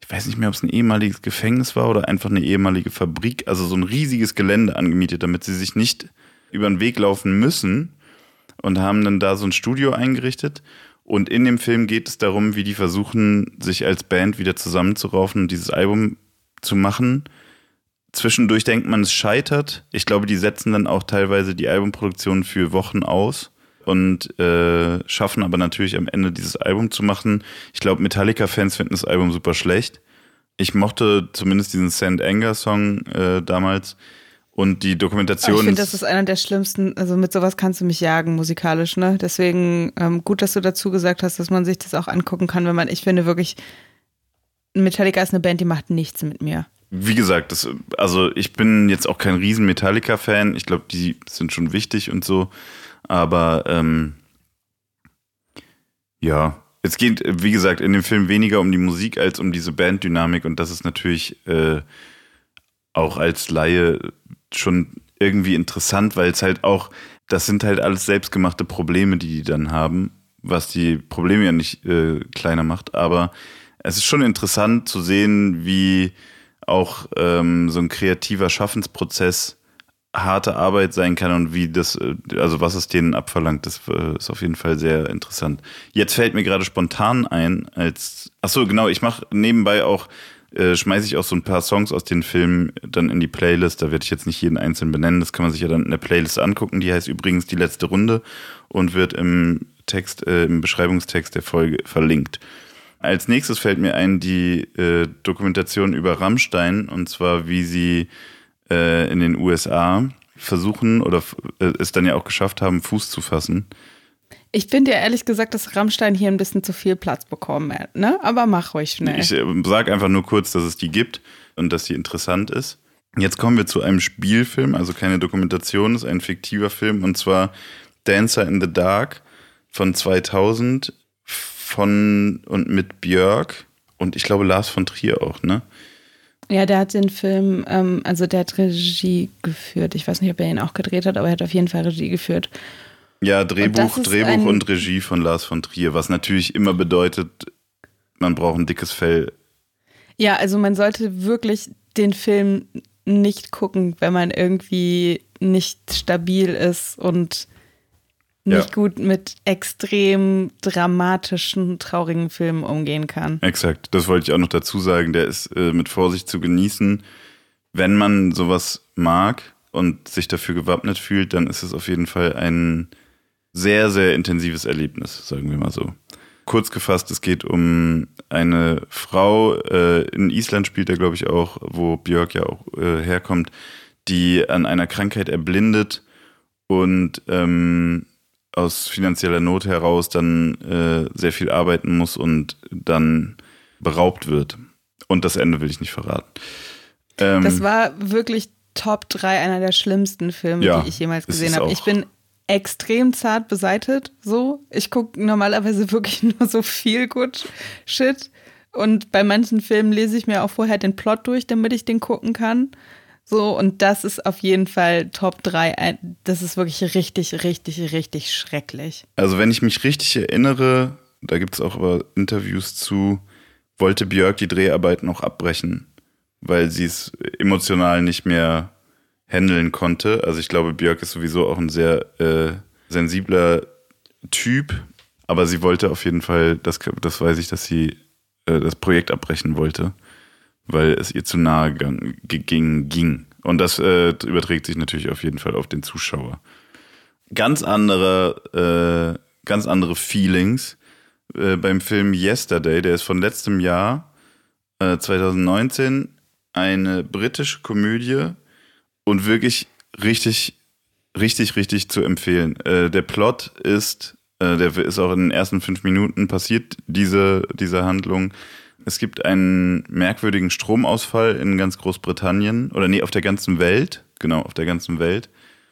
ich weiß nicht mehr, ob es ein ehemaliges Gefängnis war oder einfach eine ehemalige Fabrik, also so ein riesiges Gelände angemietet, damit sie sich nicht über den Weg laufen müssen und haben dann da so ein Studio eingerichtet. Und in dem Film geht es darum, wie die versuchen, sich als Band wieder zusammenzuraufen und dieses Album zu machen Zwischendurch denkt man, es scheitert. Ich glaube, die setzen dann auch teilweise die Albumproduktion für Wochen aus und äh, schaffen aber natürlich am Ende dieses Album zu machen. Ich glaube, Metallica-Fans finden das Album super schlecht. Ich mochte zumindest diesen Sand Anger Song äh, damals Und die Dokumentation. ich finde, das ist einer der schlimmsten, also mit sowas kannst du mich jagen, musikalisch, ne? Deswegen ähm, gut, dass du dazu gesagt hast, dass man sich das auch angucken kann, wenn man, ich finde wirklich, Metallica ist eine Band, die macht nichts mit mir. Wie gesagt, das, also ich bin jetzt auch kein riesen Metallica-Fan. Ich glaube, die sind schon wichtig und so. Aber ähm, ja, es geht, wie gesagt, in dem Film weniger um die Musik als um diese Banddynamik und das ist natürlich äh, auch als Laie schon irgendwie interessant, weil es halt auch, das sind halt alles selbstgemachte Probleme, die die dann haben, was die Probleme ja nicht äh, kleiner macht, aber es ist schon interessant zu sehen, wie auch ähm, so ein kreativer Schaffensprozess harte Arbeit sein kann und wie das, äh, also was es denen abverlangt, das äh, ist auf jeden Fall sehr interessant. Jetzt fällt mir gerade spontan ein, als, ach so, genau, ich mache nebenbei auch äh, schmeiße ich auch so ein paar Songs aus den Filmen dann in die Playlist. Da werde ich jetzt nicht jeden einzelnen benennen. Das kann man sich ja dann in der Playlist angucken. Die heißt übrigens die letzte Runde und wird im Text, äh, im Beschreibungstext der Folge verlinkt. Als nächstes fällt mir ein die äh, Dokumentation über Rammstein und zwar wie sie äh, in den USA versuchen oder äh, es dann ja auch geschafft haben, Fuß zu fassen ich finde ja ehrlich gesagt, dass Rammstein hier ein bisschen zu viel Platz bekommen hat, ne? Aber mach ruhig schnell. Ich äh, sage einfach nur kurz, dass es die gibt und dass sie interessant ist. Jetzt kommen wir zu einem Spielfilm, also keine Dokumentation, ist ein fiktiver Film und zwar Dancer in the Dark von 2000 von und mit Björk und ich glaube Lars von Trier auch, ne? Ja, der hat den Film, ähm, also der hat Regie geführt. Ich weiß nicht, ob er ihn auch gedreht hat, aber er hat auf jeden Fall Regie geführt. Ja, Drehbuch, Drehbuch und Regie von Lars von Trier, was natürlich immer bedeutet, man braucht ein dickes Fell. Ja, also man sollte wirklich den Film nicht gucken, wenn man irgendwie nicht stabil ist und nicht ja. gut mit extrem dramatischen, traurigen Filmen umgehen kann. Exakt, das wollte ich auch noch dazu sagen. Der ist äh, mit Vorsicht zu genießen. Wenn man sowas mag und sich dafür gewappnet fühlt, dann ist es auf jeden Fall ein sehr, sehr intensives Erlebnis, sagen wir mal so. Kurz gefasst, es geht um eine Frau, äh, in Island spielt er, glaube ich, auch, wo Björk ja auch äh, herkommt, die an einer Krankheit erblindet und ähm, aus finanzieller Not heraus dann äh, sehr viel arbeiten muss und dann beraubt wird. Und das Ende will ich nicht verraten. Ähm, das war wirklich Top 3 einer der schlimmsten Filme, ja, die ich jemals gesehen habe. Ich bin extrem zart beseitet. So, ich gucke normalerweise wirklich nur so viel gut Shit. Und bei manchen Filmen lese ich mir auch vorher den Plot durch, damit ich den gucken kann. So, und das ist auf jeden Fall Top 3. Das ist wirklich richtig, richtig, richtig schrecklich. Also, wenn ich mich richtig erinnere, da gibt es auch aber Interviews zu, wollte Björk die Dreharbeiten auch abbrechen, weil sie es emotional nicht mehr handeln konnte. Also ich glaube, Björk ist sowieso auch ein sehr äh, sensibler Typ, aber sie wollte auf jeden Fall, das, das weiß ich, dass sie äh, das Projekt abbrechen wollte, weil es ihr zu nahe ging. ging. Und das äh, überträgt sich natürlich auf jeden Fall auf den Zuschauer. Ganz andere, äh, ganz andere Feelings äh, beim Film Yesterday, der ist von letztem Jahr, 2019, äh, eine britische Komödie und wirklich richtig, richtig, richtig zu empfehlen. Äh, der Plot ist, äh, der ist auch in den ersten fünf Minuten passiert, diese, diese Handlung. Es gibt einen merkwürdigen Stromausfall in ganz Großbritannien oder nee, auf der ganzen Welt, genau, auf der ganzen Welt.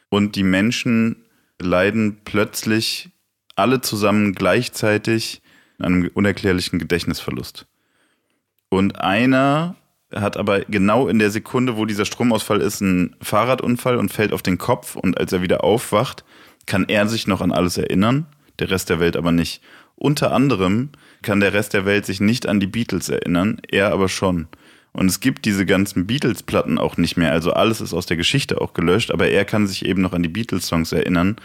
Und die Menschen leiden plötzlich alle zusammen gleichzeitig an einem unerklärlichen Gedächtnisverlust. Und einer hat aber genau in der Sekunde, wo dieser Stromausfall ist, einen Fahrradunfall und fällt auf den Kopf. Und als er wieder aufwacht, kann er sich noch an alles erinnern, der Rest der Welt aber nicht. Unter anderem kann der Rest der Welt sich nicht an die Beatles erinnern, er aber schon. Und es gibt diese ganzen Beatles-Platten auch nicht mehr. Also alles ist aus der Geschichte auch gelöscht, aber er kann sich eben noch an die Beatles-Songs erinnern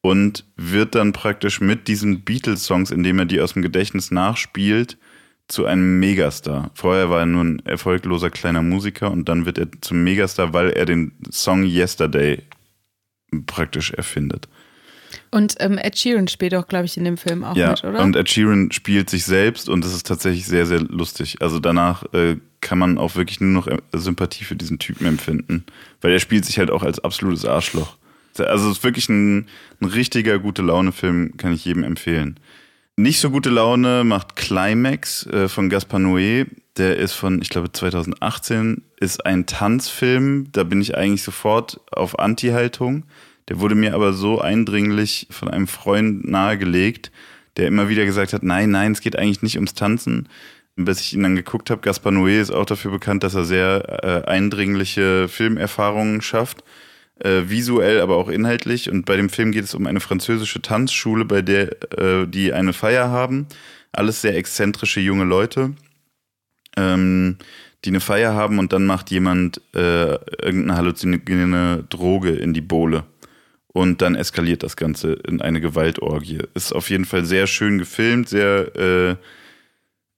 und wird dann praktisch mit diesen Beatles-Songs, indem er die aus dem Gedächtnis nachspielt, zu einem Megastar. Vorher war er nur ein erfolgloser kleiner Musiker und dann wird er zum Megastar, weil er den Song Yesterday praktisch erfindet. Und ähm, Ed Sheeran spielt auch, glaube ich, in dem Film auch ja, mit, oder? Und Ed Sheeran spielt sich selbst und das ist tatsächlich sehr, sehr lustig. Also danach äh, kann man auch wirklich nur noch Sympathie für diesen Typen empfinden. Weil er spielt sich halt auch als absolutes Arschloch. Also es ist wirklich ein, ein richtiger gute Laune-Film, kann ich jedem empfehlen. Nicht so gute Laune macht Climax äh, von Gaspar Noé. Der ist von, ich glaube, 2018, ist ein Tanzfilm. Da bin ich eigentlich sofort auf Anti-Haltung. Der wurde mir aber so eindringlich von einem Freund nahegelegt, der immer wieder gesagt hat, nein, nein, es geht eigentlich nicht ums Tanzen. Bis ich ihn dann geguckt habe, Gaspar Noé ist auch dafür bekannt, dass er sehr äh, eindringliche Filmerfahrungen schafft äh, visuell, aber auch inhaltlich. Und bei dem Film geht es um eine französische Tanzschule, bei der äh, die eine Feier haben. Alles sehr exzentrische junge Leute, ähm, die eine Feier haben und dann macht jemand äh, irgendeine halluzinogene Droge in die Bohle. Und dann eskaliert das Ganze in eine Gewaltorgie. Ist auf jeden Fall sehr schön gefilmt, sehr äh,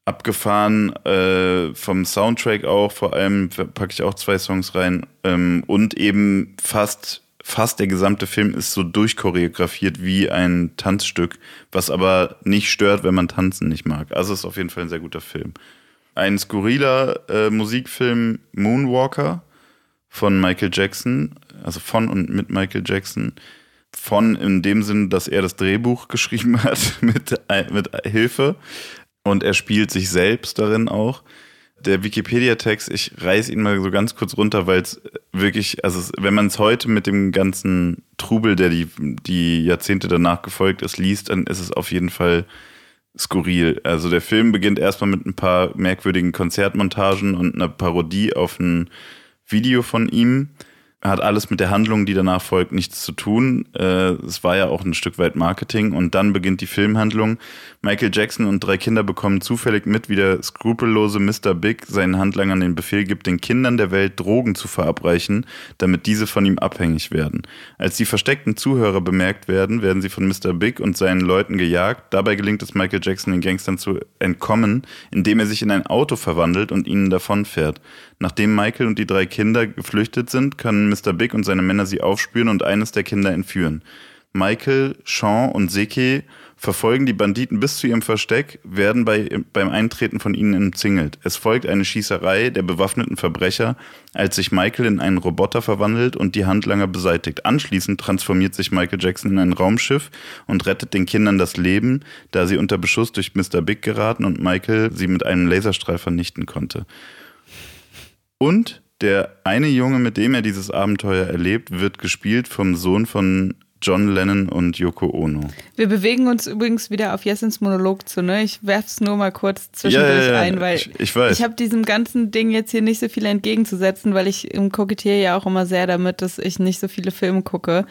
abgefahren äh, vom Soundtrack auch, vor allem packe ich auch zwei Songs rein ähm, und eben fast fast der gesamte Film ist so durchchoreografiert wie ein Tanzstück, was aber nicht stört, wenn man tanzen nicht mag. Also ist auf jeden Fall ein sehr guter Film. Ein skurriler äh, Musikfilm Moonwalker von Michael Jackson, also von und mit Michael Jackson. Von in dem Sinn, dass er das Drehbuch geschrieben hat mit, mit Hilfe und er spielt sich selbst darin auch. Der Wikipedia-Text, ich reiß ihn mal so ganz kurz runter, weil es wirklich, also wenn man es heute mit dem ganzen Trubel, der die, die Jahrzehnte danach gefolgt ist, liest, dann ist es auf jeden Fall skurril. Also der Film beginnt erstmal mit ein paar merkwürdigen Konzertmontagen und einer Parodie auf ein Video von ihm hat alles mit der Handlung, die danach folgt, nichts zu tun. Äh, es war ja auch ein Stück weit Marketing und dann beginnt die Filmhandlung. Michael Jackson und drei Kinder bekommen zufällig mit, wie der skrupellose Mr. Big seinen Handlangern den Befehl gibt, den Kindern der Welt Drogen zu verabreichen, damit diese von ihm abhängig werden. Als die versteckten Zuhörer bemerkt werden, werden sie von Mr. Big und seinen Leuten gejagt. Dabei gelingt es Michael Jackson, den Gangstern zu entkommen, indem er sich in ein Auto verwandelt und ihnen davonfährt. Nachdem Michael und die drei Kinder geflüchtet sind, können Mr. Big und seine Männer sie aufspüren und eines der Kinder entführen. Michael, Sean und Seki verfolgen die Banditen bis zu ihrem Versteck, werden bei, beim Eintreten von ihnen umzingelt. Es folgt eine Schießerei der bewaffneten Verbrecher, als sich Michael in einen Roboter verwandelt und die Handlanger beseitigt. Anschließend transformiert sich Michael Jackson in ein Raumschiff und rettet den Kindern das Leben, da sie unter Beschuss durch Mr. Big geraten und Michael sie mit einem Laserstrahl vernichten konnte. Und der eine Junge, mit dem er dieses Abenteuer erlebt, wird gespielt vom Sohn von John Lennon und Yoko Ono. Wir bewegen uns übrigens wieder auf Jessens Monolog zu, ne? Ich werf's nur mal kurz zwischendurch ja, ja, ja. ein, weil ich, ich, ich habe diesem ganzen Ding jetzt hier nicht so viel entgegenzusetzen, weil ich kokettiere ja auch immer sehr damit, dass ich nicht so viele Filme gucke.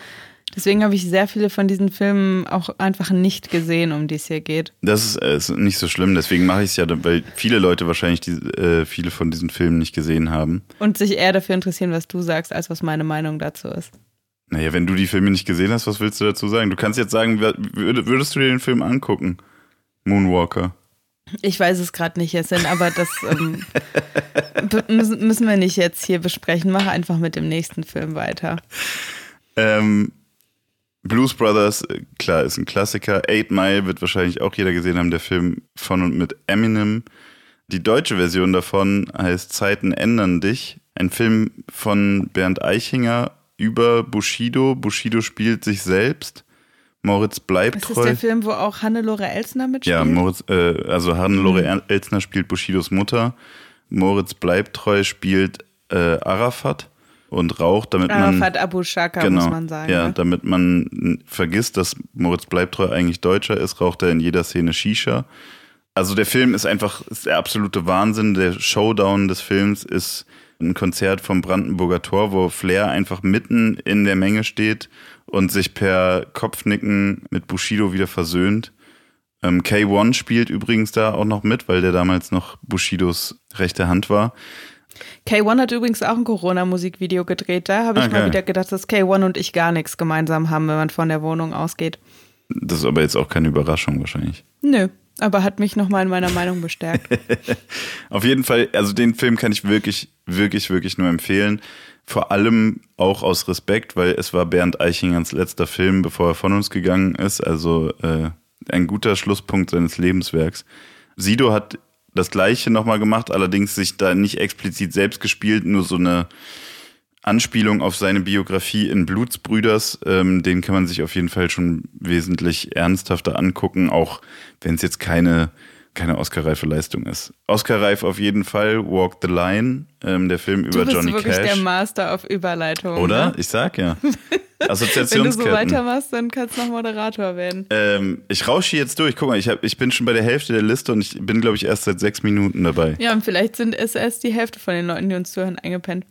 Deswegen habe ich sehr viele von diesen Filmen auch einfach nicht gesehen, um die es hier geht. Das ist, äh, ist nicht so schlimm, deswegen mache ich es ja, weil viele Leute wahrscheinlich die, äh, viele von diesen Filmen nicht gesehen haben. Und sich eher dafür interessieren, was du sagst, als was meine Meinung dazu ist. Naja, wenn du die Filme nicht gesehen hast, was willst du dazu sagen? Du kannst jetzt sagen, würdest du dir den Film angucken? Moonwalker. Ich weiß es gerade nicht, Jessen, aber das ähm, müssen wir nicht jetzt hier besprechen. Mach einfach mit dem nächsten Film weiter. Ähm, Blues Brothers, äh, klar, ist ein Klassiker. Eight Mile wird wahrscheinlich auch jeder gesehen haben, der Film von und mit Eminem. Die deutsche Version davon heißt Zeiten ändern dich. Ein Film von Bernd Eichinger über Bushido. Bushido spielt sich selbst. Moritz bleibt treu. Ist das der Film, wo auch Hannelore Elsner mitspielt? Ja, Moritz, äh, also Hannelore mhm. Elsner spielt Bushidos Mutter. Moritz bleibt treu spielt äh, Arafat und raucht, damit man. Arafat Abu Shaka, genau, muss man sagen. Ja, ne? damit man vergisst, dass Moritz Bleibtreu eigentlich Deutscher ist, raucht er in jeder Szene Shisha. Also der Film ist einfach ist der absolute Wahnsinn. Der Showdown des Films ist ein Konzert vom Brandenburger Tor, wo Flair einfach mitten in der Menge steht und sich per Kopfnicken mit Bushido wieder versöhnt. Ähm, K1 spielt übrigens da auch noch mit, weil der damals noch Bushidos rechte Hand war. K1 hat übrigens auch ein Corona-Musikvideo gedreht. Da habe ich okay. mal wieder gedacht, dass K1 und ich gar nichts gemeinsam haben, wenn man von der Wohnung ausgeht. Das ist aber jetzt auch keine Überraschung wahrscheinlich. Nö, aber hat mich nochmal in meiner Meinung bestärkt. Auf jeden Fall, also den Film kann ich wirklich, wirklich, wirklich nur empfehlen. Vor allem auch aus Respekt, weil es war Bernd Eichingers letzter Film, bevor er von uns gegangen ist. Also äh, ein guter Schlusspunkt seines Lebenswerks. Sido hat das gleiche nochmal gemacht, allerdings sich da nicht explizit selbst gespielt, nur so eine Anspielung auf seine Biografie in Blutsbrüders. Ähm, den kann man sich auf jeden Fall schon wesentlich ernsthafter angucken, auch wenn es jetzt keine, keine Oscar-reife Leistung ist. Oscar-reif auf jeden Fall, Walk the Line, ähm, der Film über Johnny Cash. Du bist wirklich der Master auf Überleitung. Oder? Ne? Ich sag ja. Assoziationsketten. Wenn du so weitermachst, dann kannst du noch Moderator werden. Ähm, ich rausche jetzt durch. Guck mal, ich, hab, ich bin schon bei der Hälfte der Liste und ich bin, glaube ich, erst seit sechs Minuten dabei. Ja, und vielleicht sind es erst die Hälfte von den Leuten, die uns zuhören, eingepennt.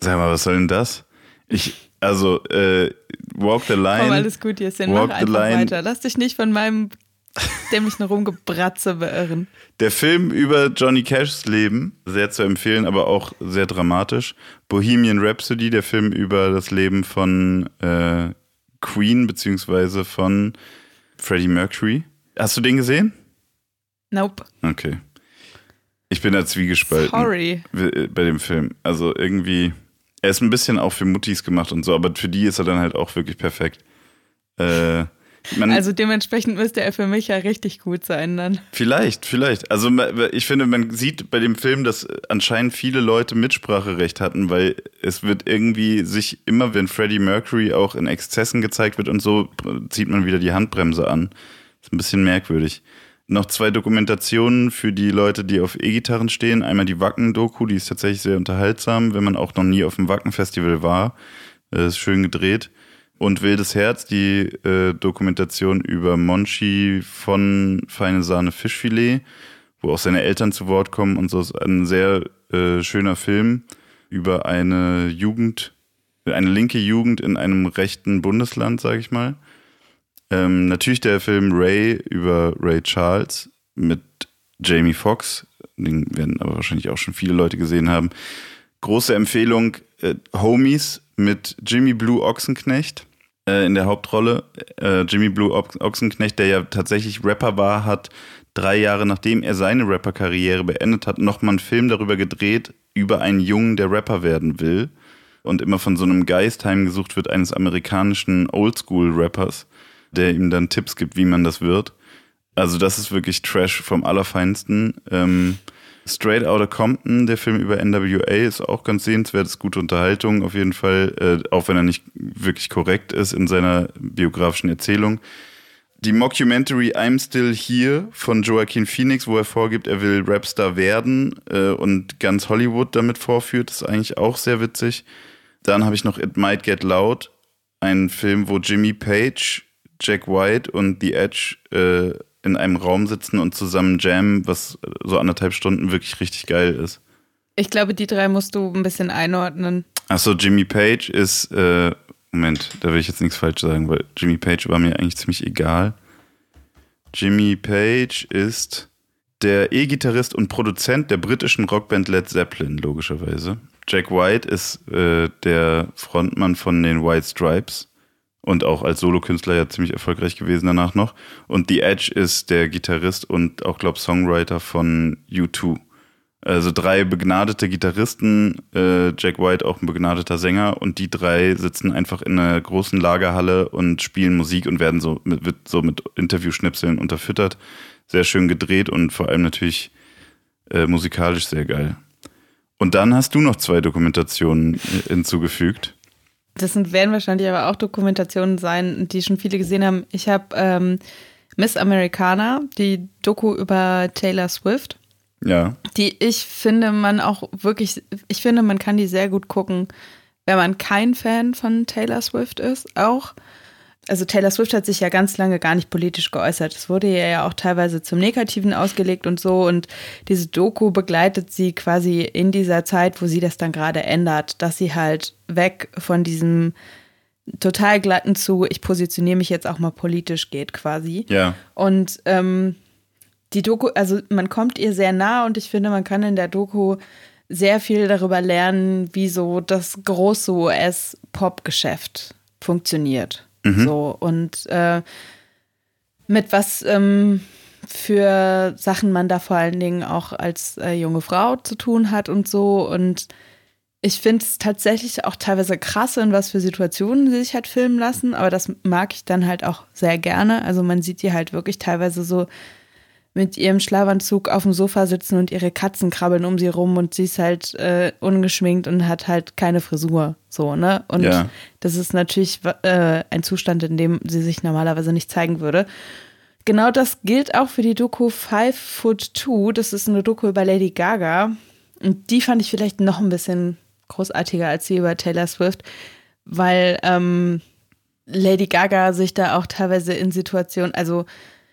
Sag mal, was soll denn das? Ich, also, äh, Walk the Line. Komm, alles gut, Jessin, mach einfach line. weiter. Lass dich nicht von meinem dämlichen Rumgebratze beirren. Der Film über Johnny Cashs Leben, sehr zu empfehlen, aber auch sehr dramatisch. Bohemian Rhapsody, der Film über das Leben von äh, Queen, beziehungsweise von Freddie Mercury. Hast du den gesehen? Nope. Okay. Ich bin da zwiegespalten. Sorry. Bei dem Film. Also irgendwie er ist ein bisschen auch für Muttis gemacht und so, aber für die ist er dann halt auch wirklich perfekt. Äh, man, also dementsprechend müsste er für mich ja richtig gut sein dann. Vielleicht, vielleicht. Also ich finde, man sieht bei dem Film, dass anscheinend viele Leute Mitspracherecht hatten, weil es wird irgendwie sich immer, wenn Freddie Mercury auch in Exzessen gezeigt wird und so, zieht man wieder die Handbremse an. Ist ein bisschen merkwürdig noch zwei Dokumentationen für die Leute, die auf E-Gitarren stehen. Einmal die Wacken-Doku, die ist tatsächlich sehr unterhaltsam, wenn man auch noch nie auf dem Wacken-Festival war. Das äh, ist schön gedreht. Und Wildes Herz, die äh, Dokumentation über Monchi von Feine Sahne Fischfilet, wo auch seine Eltern zu Wort kommen und so. Ist ein sehr äh, schöner Film über eine Jugend, eine linke Jugend in einem rechten Bundesland, sage ich mal. Ähm, natürlich der Film Ray über Ray Charles mit Jamie Foxx. Den werden aber wahrscheinlich auch schon viele Leute gesehen haben. Große Empfehlung: äh, Homies mit Jimmy Blue Ochsenknecht äh, in der Hauptrolle. Äh, Jimmy Blue Ochsenknecht, der ja tatsächlich Rapper war, hat drei Jahre nachdem er seine Rapper-Karriere beendet hat, nochmal einen Film darüber gedreht, über einen Jungen, der Rapper werden will. Und immer von so einem Geist heimgesucht wird eines amerikanischen Oldschool-Rappers der ihm dann Tipps gibt, wie man das wird. Also das ist wirklich Trash vom Allerfeinsten. Ähm, Straight Outta Compton, der Film über NWA, ist auch ganz sehenswert, ist gute Unterhaltung auf jeden Fall, äh, auch wenn er nicht wirklich korrekt ist in seiner biografischen Erzählung. Die Mockumentary I'm Still Here von Joaquin Phoenix, wo er vorgibt, er will Rapstar werden äh, und ganz Hollywood damit vorführt, ist eigentlich auch sehr witzig. Dann habe ich noch It Might Get Loud, ein Film, wo Jimmy Page Jack White und The Edge äh, in einem Raum sitzen und zusammen jammen, was so anderthalb Stunden wirklich richtig geil ist. Ich glaube, die drei musst du ein bisschen einordnen. Achso, Jimmy Page ist, äh, Moment, da will ich jetzt nichts falsch sagen, weil Jimmy Page war mir eigentlich ziemlich egal. Jimmy Page ist der E-Gitarrist und Produzent der britischen Rockband Led Zeppelin, logischerweise. Jack White ist äh, der Frontmann von den White Stripes und auch als Solokünstler ja ziemlich erfolgreich gewesen danach noch. Und The Edge ist der Gitarrist und auch, glaube Songwriter von U2. Also drei begnadete Gitarristen, äh, Jack White auch ein begnadeter Sänger und die drei sitzen einfach in einer großen Lagerhalle und spielen Musik und werden so mit, wird so mit Interviewschnipseln unterfüttert. Sehr schön gedreht und vor allem natürlich äh, musikalisch sehr geil. Und dann hast du noch zwei Dokumentationen äh, hinzugefügt. Das sind, werden wahrscheinlich aber auch Dokumentationen sein, die schon viele gesehen haben. Ich habe ähm, Miss Americana, die Doku über Taylor Swift. Ja. Die ich finde, man auch wirklich, ich finde, man kann die sehr gut gucken, wenn man kein Fan von Taylor Swift ist, auch also Taylor Swift hat sich ja ganz lange gar nicht politisch geäußert. Es wurde ja auch teilweise zum Negativen ausgelegt und so. Und diese Doku begleitet sie quasi in dieser Zeit, wo sie das dann gerade ändert, dass sie halt weg von diesem total glatten zu, ich positioniere mich jetzt auch mal politisch geht quasi. Ja. Und ähm, die Doku, also man kommt ihr sehr nah und ich finde, man kann in der Doku sehr viel darüber lernen, wie so das große US-Pop-Geschäft funktioniert. Mhm. So und äh, mit was ähm, für Sachen man da vor allen Dingen auch als äh, junge Frau zu tun hat und so. Und ich finde es tatsächlich auch teilweise krass, in was für Situationen sie sich halt filmen lassen, aber das mag ich dann halt auch sehr gerne. Also man sieht die halt wirklich teilweise so mit ihrem Schlafanzug auf dem Sofa sitzen und ihre Katzen krabbeln um sie rum und sie ist halt äh, ungeschminkt und hat halt keine Frisur. So, ne? Und ja. das ist natürlich äh, ein Zustand, in dem sie sich normalerweise nicht zeigen würde. Genau das gilt auch für die Doku Five Foot Two. Das ist eine Doku über Lady Gaga. Und die fand ich vielleicht noch ein bisschen großartiger als die über Taylor Swift, weil ähm, Lady Gaga sich da auch teilweise in Situationen, also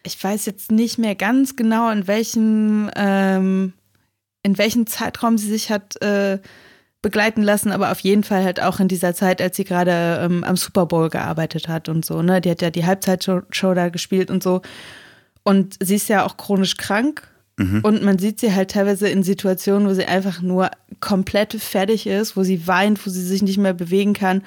ich weiß jetzt nicht mehr ganz genau, in welchem, ähm, in welchem Zeitraum sie sich hat äh, begleiten lassen, aber auf jeden Fall halt auch in dieser Zeit, als sie gerade ähm, am Super Bowl gearbeitet hat und so. Ne? Die hat ja die Halbzeitshow da gespielt und so. Und sie ist ja auch chronisch krank. Mhm. Und man sieht sie halt teilweise in Situationen, wo sie einfach nur komplett fertig ist, wo sie weint, wo sie sich nicht mehr bewegen kann.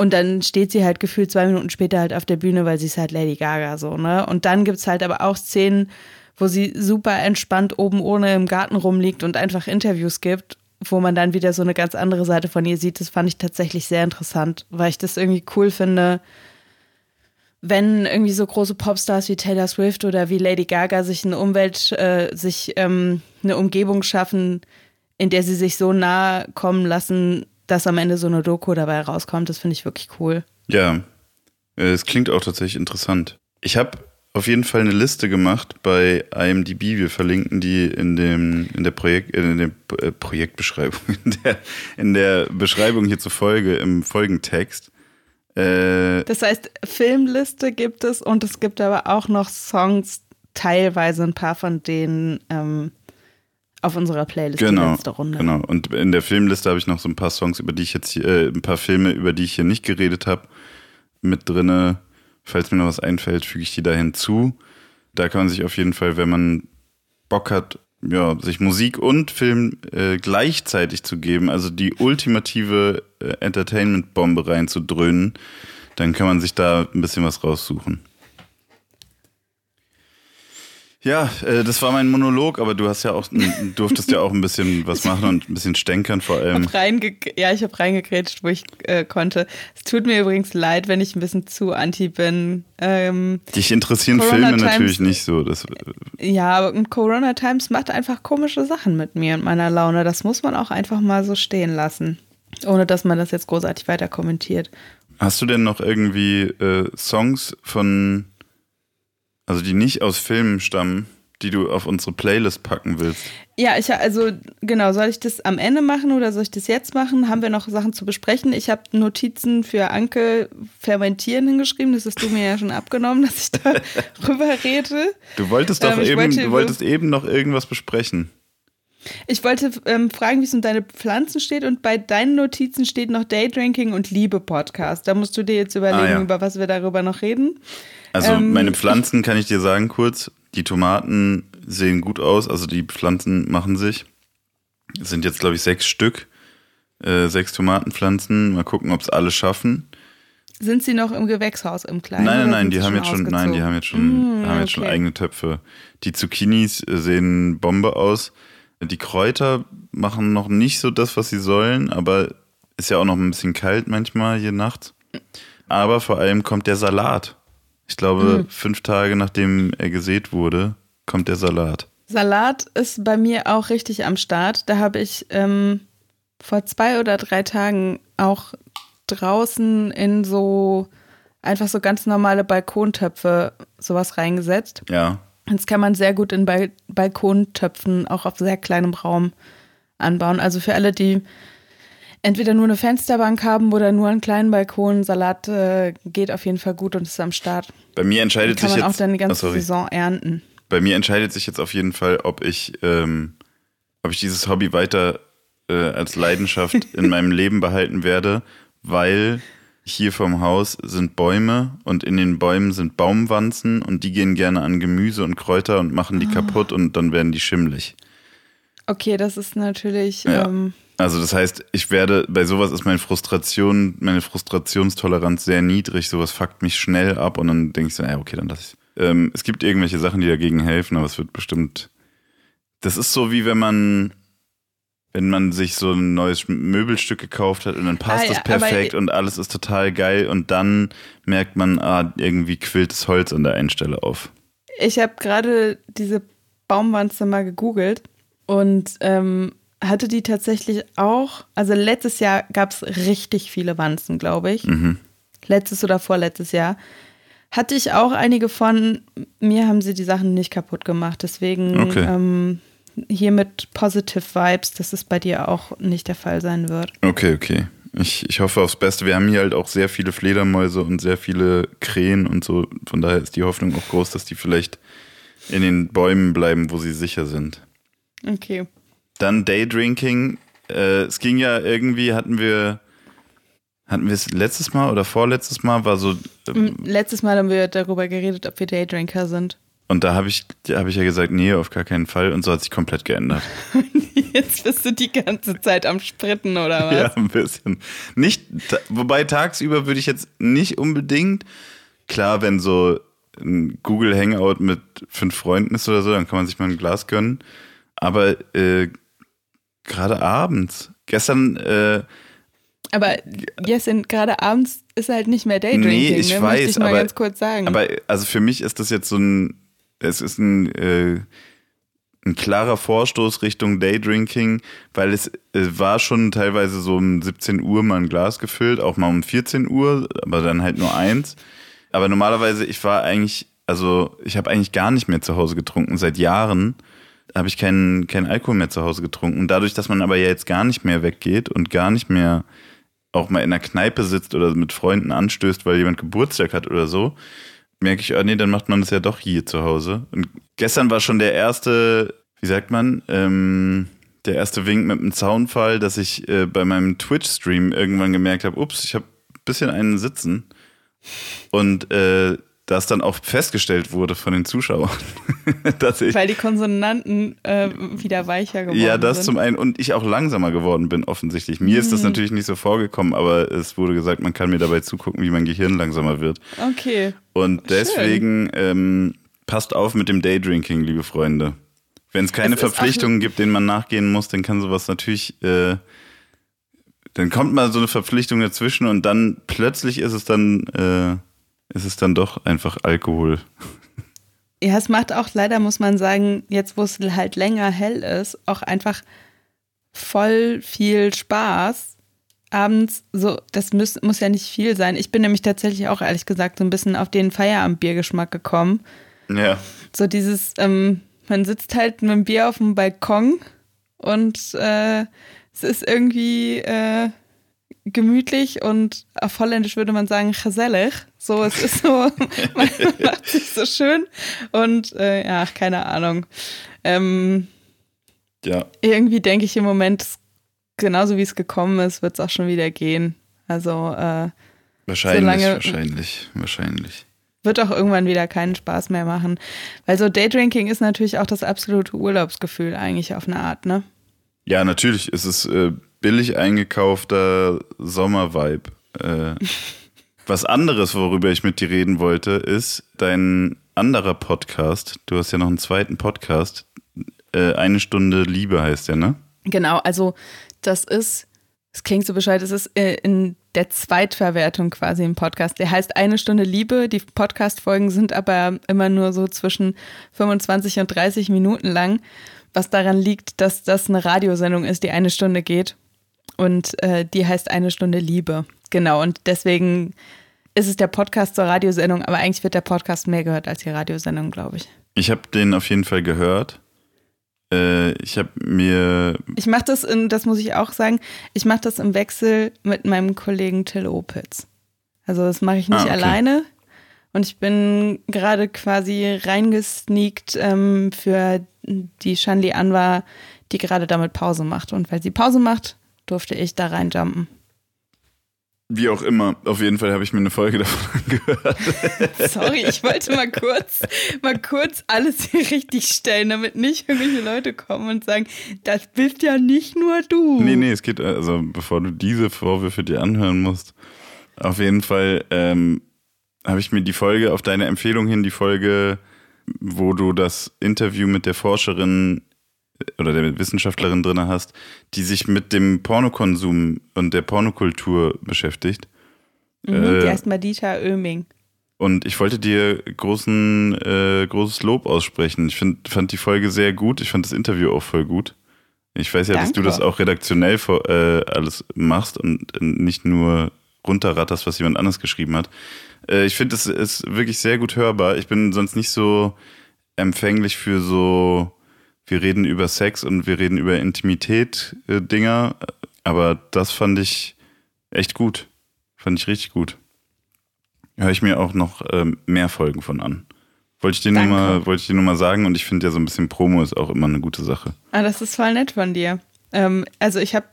Und dann steht sie halt gefühlt zwei Minuten später halt auf der Bühne, weil sie ist halt Lady Gaga so, ne? Und dann gibt es halt aber auch Szenen, wo sie super entspannt oben ohne im Garten rumliegt und einfach Interviews gibt, wo man dann wieder so eine ganz andere Seite von ihr sieht. Das fand ich tatsächlich sehr interessant, weil ich das irgendwie cool finde, wenn irgendwie so große Popstars wie Taylor Swift oder wie Lady Gaga sich eine Umwelt, äh, sich ähm, eine Umgebung schaffen, in der sie sich so nahe kommen lassen, dass am Ende so eine Doku dabei rauskommt, das finde ich wirklich cool. Ja, äh, es klingt auch tatsächlich interessant. Ich habe auf jeden Fall eine Liste gemacht bei IMDb. Wir verlinken die in dem in der Projekt äh, in der äh, Projektbeschreibung in der, in der Beschreibung hier zur Folge im Folgentext. das heißt, Filmliste gibt es und es gibt aber auch noch Songs, teilweise ein paar von denen ähm, auf unserer Playlist genau, letzte Runde. Genau. Und in der Filmliste habe ich noch so ein paar Songs, über die ich jetzt hier, äh, ein paar Filme, über die ich hier nicht geredet habe, mit drinne. Falls mir noch was einfällt, füge ich die da hinzu. Da kann man sich auf jeden Fall, wenn man Bock hat, ja, sich Musik und Film äh, gleichzeitig zu geben, also die ultimative äh, Entertainment-Bombe reinzudröhnen, dann kann man sich da ein bisschen was raussuchen. Ja, äh, das war mein Monolog, aber du hast ja auch, durftest ja auch ein bisschen was machen und ein bisschen stänkern vor allem. Hab reinge ja, ich habe reingekrätscht, wo ich äh, konnte. Es tut mir übrigens leid, wenn ich ein bisschen zu anti bin. Ähm, Dich interessieren Corona Filme Times, natürlich nicht so. Das, äh, ja, aber Corona Times macht einfach komische Sachen mit mir und meiner Laune. Das muss man auch einfach mal so stehen lassen, ohne dass man das jetzt großartig weiter kommentiert. Hast du denn noch irgendwie äh, Songs von also die nicht aus Filmen stammen, die du auf unsere Playlist packen willst. Ja, ich also genau, soll ich das am Ende machen oder soll ich das jetzt machen? Haben wir noch Sachen zu besprechen? Ich habe Notizen für Anke fermentieren hingeschrieben, das hast du mir ja schon abgenommen, dass ich da rüber rede. Du wolltest doch ähm, eben, wollte du wolltest eben noch irgendwas besprechen. Ich wollte ähm, fragen, wie es um deine Pflanzen steht und bei deinen Notizen steht noch Daydrinking und Liebe Podcast. Da musst du dir jetzt überlegen, ah, ja. über was wir darüber noch reden. Also ähm, meine Pflanzen kann ich dir sagen kurz. Die Tomaten sehen gut aus, also die Pflanzen machen sich. Es sind jetzt, glaube ich, sechs Stück. Äh, sechs Tomatenpflanzen. Mal gucken, ob es alle schaffen. Sind sie noch im Gewächshaus im Kleinen? Nein, nein, nein, die haben jetzt schon, nein, die haben jetzt schon, mm, haben jetzt schon eigene Töpfe. Die Zucchinis sehen Bombe aus. Die Kräuter machen noch nicht so das, was sie sollen, aber ist ja auch noch ein bisschen kalt manchmal hier nachts. Aber vor allem kommt der Salat. Ich glaube, mhm. fünf Tage nachdem er gesät wurde, kommt der Salat. Salat ist bei mir auch richtig am Start. Da habe ich ähm, vor zwei oder drei Tagen auch draußen in so einfach so ganz normale Balkontöpfe sowas reingesetzt. Ja. Das kann man sehr gut in Bal Balkontöpfen auch auf sehr kleinem Raum anbauen. Also für alle, die entweder nur eine Fensterbank haben oder nur einen kleinen Balkon. Salat äh, geht auf jeden Fall gut und ist am Start. Bei mir entscheidet sich jetzt. Kann man auch dann die ganze oh, Saison ernten. Bei mir entscheidet sich jetzt auf jeden Fall, ob ich, ähm, ob ich dieses Hobby weiter äh, als Leidenschaft in meinem Leben behalten werde, weil hier vom Haus sind Bäume und in den Bäumen sind Baumwanzen und die gehen gerne an Gemüse und Kräuter und machen die oh. kaputt und dann werden die schimmelig. Okay, das ist natürlich. Ja. Ähm, also das heißt, ich werde, bei sowas ist meine Frustration, meine Frustrationstoleranz sehr niedrig, sowas fuckt mich schnell ab und dann denke ich so, ja, okay, dann lass ich. Ähm, es gibt irgendwelche Sachen, die dagegen helfen, aber es wird bestimmt. Das ist so wie wenn man, wenn man sich so ein neues Möbelstück gekauft hat und dann passt ah, es ja, perfekt und alles ist total geil und dann merkt man, ah, irgendwie quillt das Holz an der einen Stelle auf. Ich habe gerade diese Baumwanze mal gegoogelt und ähm, hatte die tatsächlich auch. Also letztes Jahr gab es richtig viele Wanzen, glaube ich. Mhm. Letztes oder vorletztes Jahr. Hatte ich auch einige von. Mir haben sie die Sachen nicht kaputt gemacht. Deswegen Okay. ähm, hier mit Positive Vibes, dass es bei dir auch nicht der Fall sein wird. Okay, okay. Ich, ich hoffe aufs Beste. Wir haben hier halt auch sehr viele Fledermäuse und sehr viele Krähen und so. Von daher ist die Hoffnung auch groß, dass die vielleicht in den Bäumen bleiben, wo sie sicher sind. Okay. Dann Daydrinking. Äh, es ging ja irgendwie, hatten wir, hatten wir es letztes Mal oder vorletztes Mal, war so, M- Letztes Mal haben wir darüber geredet, ob wir Daydrinker sind. und da habe ich, da habe ich ja gesagt, nee, auf gar keinen Fall. Und so hat sich komplett geändert. Jetzt bist du die ganze Zeit am Spritten, oder was? Ja, ein bisschen. Nicht, wobei tagsüber würde ich jetzt nicht unbedingt, klar, wenn so ein Google Hangout mit fünf Freunden ist oder so, dann kann man sich mal ein Glas gönnen. Aber äh, gerade abends. Gestern, äh, Aber Jessin, gerade abends ist halt nicht mehr Daydrinking, Nee, ich ne? weiß, ich mal aber- ganz kurz sagen. aber also für mich ist das jetzt so ein, es ist ein, äh, ein klarer Vorstoß Richtung Daydrinking, weil es, es war schon teilweise so um 17 Uhr mal ein Glas gefüllt, auch mal um 14 Uhr, aber dann halt nur eins. Aber normalerweise, ich war eigentlich, also ich habe eigentlich gar nicht mehr zu Hause getrunken. Seit Jahren habe ich keinen keinen Alkohol mehr zu Hause getrunken. Und dadurch, dass man aber ja jetzt gar nicht mehr weggeht und gar nicht mehr auch mal in der Kneipe sitzt oder mit Freunden anstößt, weil jemand Geburtstag hat oder so, merke ich, ah nee, dann macht man das ja doch hier zu Hause. Und gestern war schon der erste, wie sagt man, ähm, der erste Wink mit dem Zaunfall, dass ich äh, bei meinem Twitch-Stream irgendwann gemerkt habe, ups, ich habe ein bisschen einen Sitzen. Und äh, das dann auch festgestellt wurde von den Zuschauern, dass ich Weil die Konsonanten äh, wieder weicher geworden ja, das sind. zum einen und ich auch langsamer geworden bin, offensichtlich. Mir Mhm. ist das natürlich nicht so vorgekommen, aber es wurde gesagt, man kann mir dabei zugucken, wie mein Gehirn langsamer wird. Okay. Und deswegen ähm, passt auf mit dem Daydrinking, liebe Freunde. Wenn es keine Es Verpflichtungen gibt, denen man nachgehen muss, dann kann sowas natürlich, äh, dann kommt mal so eine Verpflichtung dazwischen und dann plötzlich ist es dann, äh, ist es dann doch einfach Alkohol. Ja, es macht auch leider, muss man sagen, jetzt wo es halt länger hell ist, auch einfach voll viel Spaß. Abends, so, das muss, muss ja nicht viel sein. Ich bin nämlich tatsächlich auch ehrlich gesagt so ein bisschen auf den Feierabendbiergeschmack gekommen. Ja. So dieses, ähm, man sitzt halt mit dem Bier auf dem Balkon und äh, es ist irgendwie äh, gemütlich und auf Holländisch würde man sagen gesellig. So, es ist so, man macht sich so schön und äh, ja, keine Ahnung. Ähm, Ja. irgendwie denke ich im Moment, genauso wie es gekommen ist, wird es auch schon wieder gehen. Also äh, Wahrscheinlich, Solange- wahrscheinlich, wahrscheinlich. wird auch irgendwann wieder keinen Spaß mehr machen. Weil so Daydrinking ist natürlich auch das absolute Urlaubsgefühl eigentlich auf eine Art, ne? Ja, natürlich. Es ist äh, billig eingekaufter Sommervibe. Äh, was anderes, worüber ich mit dir reden wollte, ist dein anderer Podcast. Du hast ja noch einen zweiten Podcast. Äh, eine Stunde Liebe heißt der, ne? Genau, also das ist, es klingt so bescheid, es ist äh, in der Zweitverwertung quasi im Podcast. Der heißt Eine Stunde Liebe. Die Podcast-Folgen sind aber immer nur so zwischen 25 und 30 Minuten lang, was daran liegt, dass das eine Radiosendung ist, die eine Stunde geht. Und äh, die heißt Eine Stunde Liebe. Genau, und deswegen ist es der Podcast zur Radiosendung, aber eigentlich wird der Podcast mehr gehört als die Radiosendung, glaube ich. Ich habe den auf jeden Fall gehört. Äh, ich habe mir. Ich mache das, in, das muss ich auch sagen, ich mache das im Wechsel mit meinem Kollegen Till Opitz. Also das mache ich nicht Ah, okay. alleine. Und ich bin gerade quasi reingesneakt ähm, für die Shanli Anwar, die gerade damit Pause macht. Und weil sie Pause macht, durfte ich da reinjumpen. Wie auch immer, auf jeden Fall habe ich mir eine Folge davon angehört. Sorry, ich wollte mal kurz, mal kurz alles hier richtig stellen, damit nicht irgendwelche Leute kommen und sagen, das bist ja nicht nur du. Nee, nee, es geht, also bevor du diese Vorwürfe dir anhören musst, auf jeden Fall ähm, habe ich mir die Folge, auf deine Empfehlung hin, die Folge, wo du das Interview mit der Forscherin oder der Wissenschaftlerin drin hast, die sich mit dem Pornokonsum und der Pornokultur beschäftigt. Mhm, Äh, die heißt Madita Oeming. Und ich wollte dir großen, äh, großes Lob aussprechen. Ich find, fand die Folge sehr gut. Ich fand das Interview auch voll gut. Ich weiß ja, Danke. dass du das auch redaktionell vor, äh, alles machst und nicht nur runterratterst, was jemand anders geschrieben hat. Äh, ich finde, es ist wirklich sehr gut hörbar. Ich bin sonst nicht so empfänglich für so, wir reden über Sex und wir reden über Intimität äh, Dinger. Aber das fand ich echt gut. Fand ich richtig gut höre ich mir auch noch ähm, mehr Folgen von an. Wollte ich dir nur mal, wollte ich dir nur mal sagen und ich finde ja so ein bisschen Promo ist auch immer eine gute Sache. Ah, das ist voll nett von dir. Ähm, also ich habe